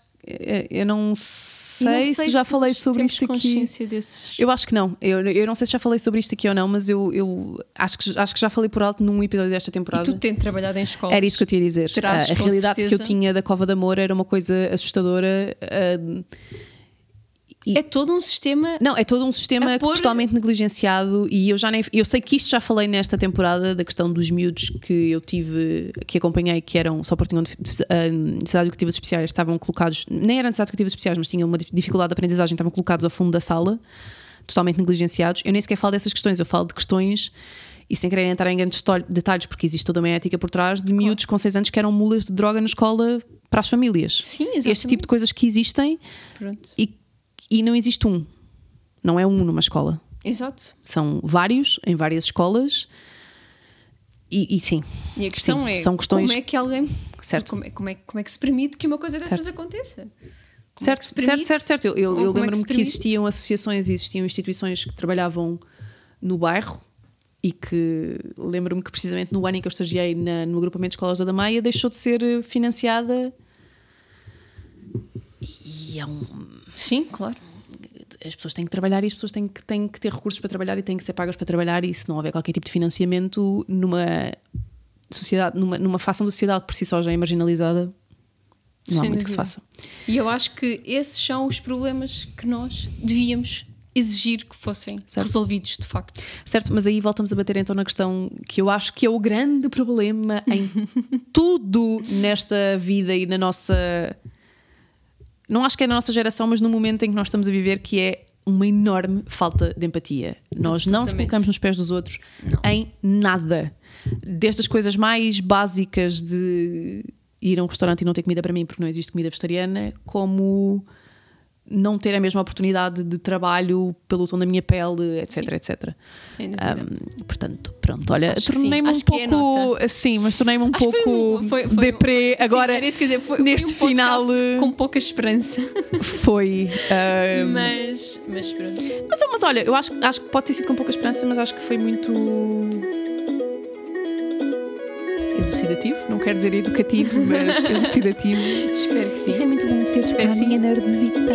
Speaker 1: eu não
Speaker 2: E não
Speaker 1: sei, se já falei sobre isto aqui.
Speaker 2: desses.
Speaker 1: Eu acho que não. Eu, eu não sei se já falei sobre isto aqui ou não, mas eu, eu acho, que, acho que já falei por alto num episódio desta
Speaker 2: E
Speaker 1: temporada.
Speaker 2: tu tendo trabalhado em escolas.
Speaker 1: Era isso que eu tinha a dizer.
Speaker 2: terás,
Speaker 1: a
Speaker 2: com
Speaker 1: realidade que eu
Speaker 2: certeza.
Speaker 1: tinha da Cova de Amor era uma coisa assustadora. ah, e-
Speaker 2: É todo um sistema.
Speaker 1: não, é todo um sistema
Speaker 2: pôr-
Speaker 1: totalmente negligenciado e eu já nem, eu sei que isto já falei nesta temporada da questão dos miúdos que eu tive, que acompanhei, que eram só porque tinham ah, necessidades educativas especiais, estavam colocados, nem eram necessidades educativas especiais, mas tinham uma dif- dificuldade de aprendizagem, estavam colocados ao fundo da sala, totalmente negligenciados. Eu nem sequer falo dessas questões, eu falo de questões e sem querer entrar em grandes detalhe- detalhes, porque existe toda uma ética por trás de miúdos com 6 anos que eram mulas de droga na escola para as famílias.
Speaker 2: Sim,
Speaker 1: Este
Speaker 2: exatamente.
Speaker 1: tipo de coisas que existem
Speaker 2: Pronto.
Speaker 1: e, e não existe um. Não é um numa escola.
Speaker 2: Exato.
Speaker 1: São vários, em várias escolas. E, e sim,
Speaker 2: E a questão
Speaker 1: Sim,
Speaker 2: é
Speaker 1: são questões-
Speaker 2: como é que alguém.
Speaker 1: Certo.
Speaker 2: Como é, como, é, como é que se permite que uma coisa dessas
Speaker 1: Certo.
Speaker 2: aconteça? Como é
Speaker 1: certo,
Speaker 2: se
Speaker 1: certo, certo, certo. Eu, eu, eu
Speaker 2: como é que
Speaker 1: lembro-me que, existiam associações e existiam instituições que trabalhavam no bairro e que lembro-me que precisamente no ano em que eu estagiei na- no agrupamento de escolas da Dameia deixou de ser financiada e é um,
Speaker 2: Sim, claro.
Speaker 1: as pessoas têm que trabalhar e as pessoas têm que, têm que ter recursos para trabalhar e têm que ser pagas para trabalhar e se não houver qualquer tipo de financiamento numa sociedade, numa, numa fação da sociedade que por si só já é marginalizada, não há
Speaker 2: Sem
Speaker 1: muito que se faça.
Speaker 2: E eu acho que esses são os problemas que nós devíamos exigir que fossem
Speaker 1: Certo.
Speaker 2: resolvidos de facto.
Speaker 1: Certo, mas aí voltamos a bater então na questão que eu acho que é o grande problema em [LAUGHS] tudo nesta vida e na nossa. Não acho que é na nossa geração, mas no momento em que nós estamos a viver, que é uma enorme falta de empatia. Nós não nos colocamos nos pés dos outros em nada. Desde as coisas mais básicas de ir a um restaurante e não ter comida para mim porque não existe comida vegetariana, como não ter a mesma oportunidade de trabalho pelo tom da minha pele, etc,
Speaker 2: Sim.
Speaker 1: etc.
Speaker 2: Sem.
Speaker 1: Um, portanto, pronto, olha, tornei-me um
Speaker 2: é
Speaker 1: pouco.
Speaker 2: nota.
Speaker 1: Sim, mas tornei-me um
Speaker 2: Acho foi
Speaker 1: pouco
Speaker 2: um- foi- foi um-
Speaker 1: deprê.
Speaker 2: Sim,
Speaker 1: Agora,
Speaker 2: era isso dizer, foi, foi
Speaker 1: neste
Speaker 2: um podcast
Speaker 1: final,
Speaker 2: com pouca esperança.
Speaker 1: foi. um,
Speaker 2: mas, mas pronto.
Speaker 1: mas, mas olha, eu acho, acho que pode ter sido com pouca esperança, mas acho que foi muito. Elucidativo. Não quero dizer educativo, mas elucidativo. [LAUGHS]
Speaker 2: Espero que sim.
Speaker 1: E foi muito bom ter-te cá, minha nerdzita.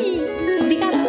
Speaker 1: Obrigada.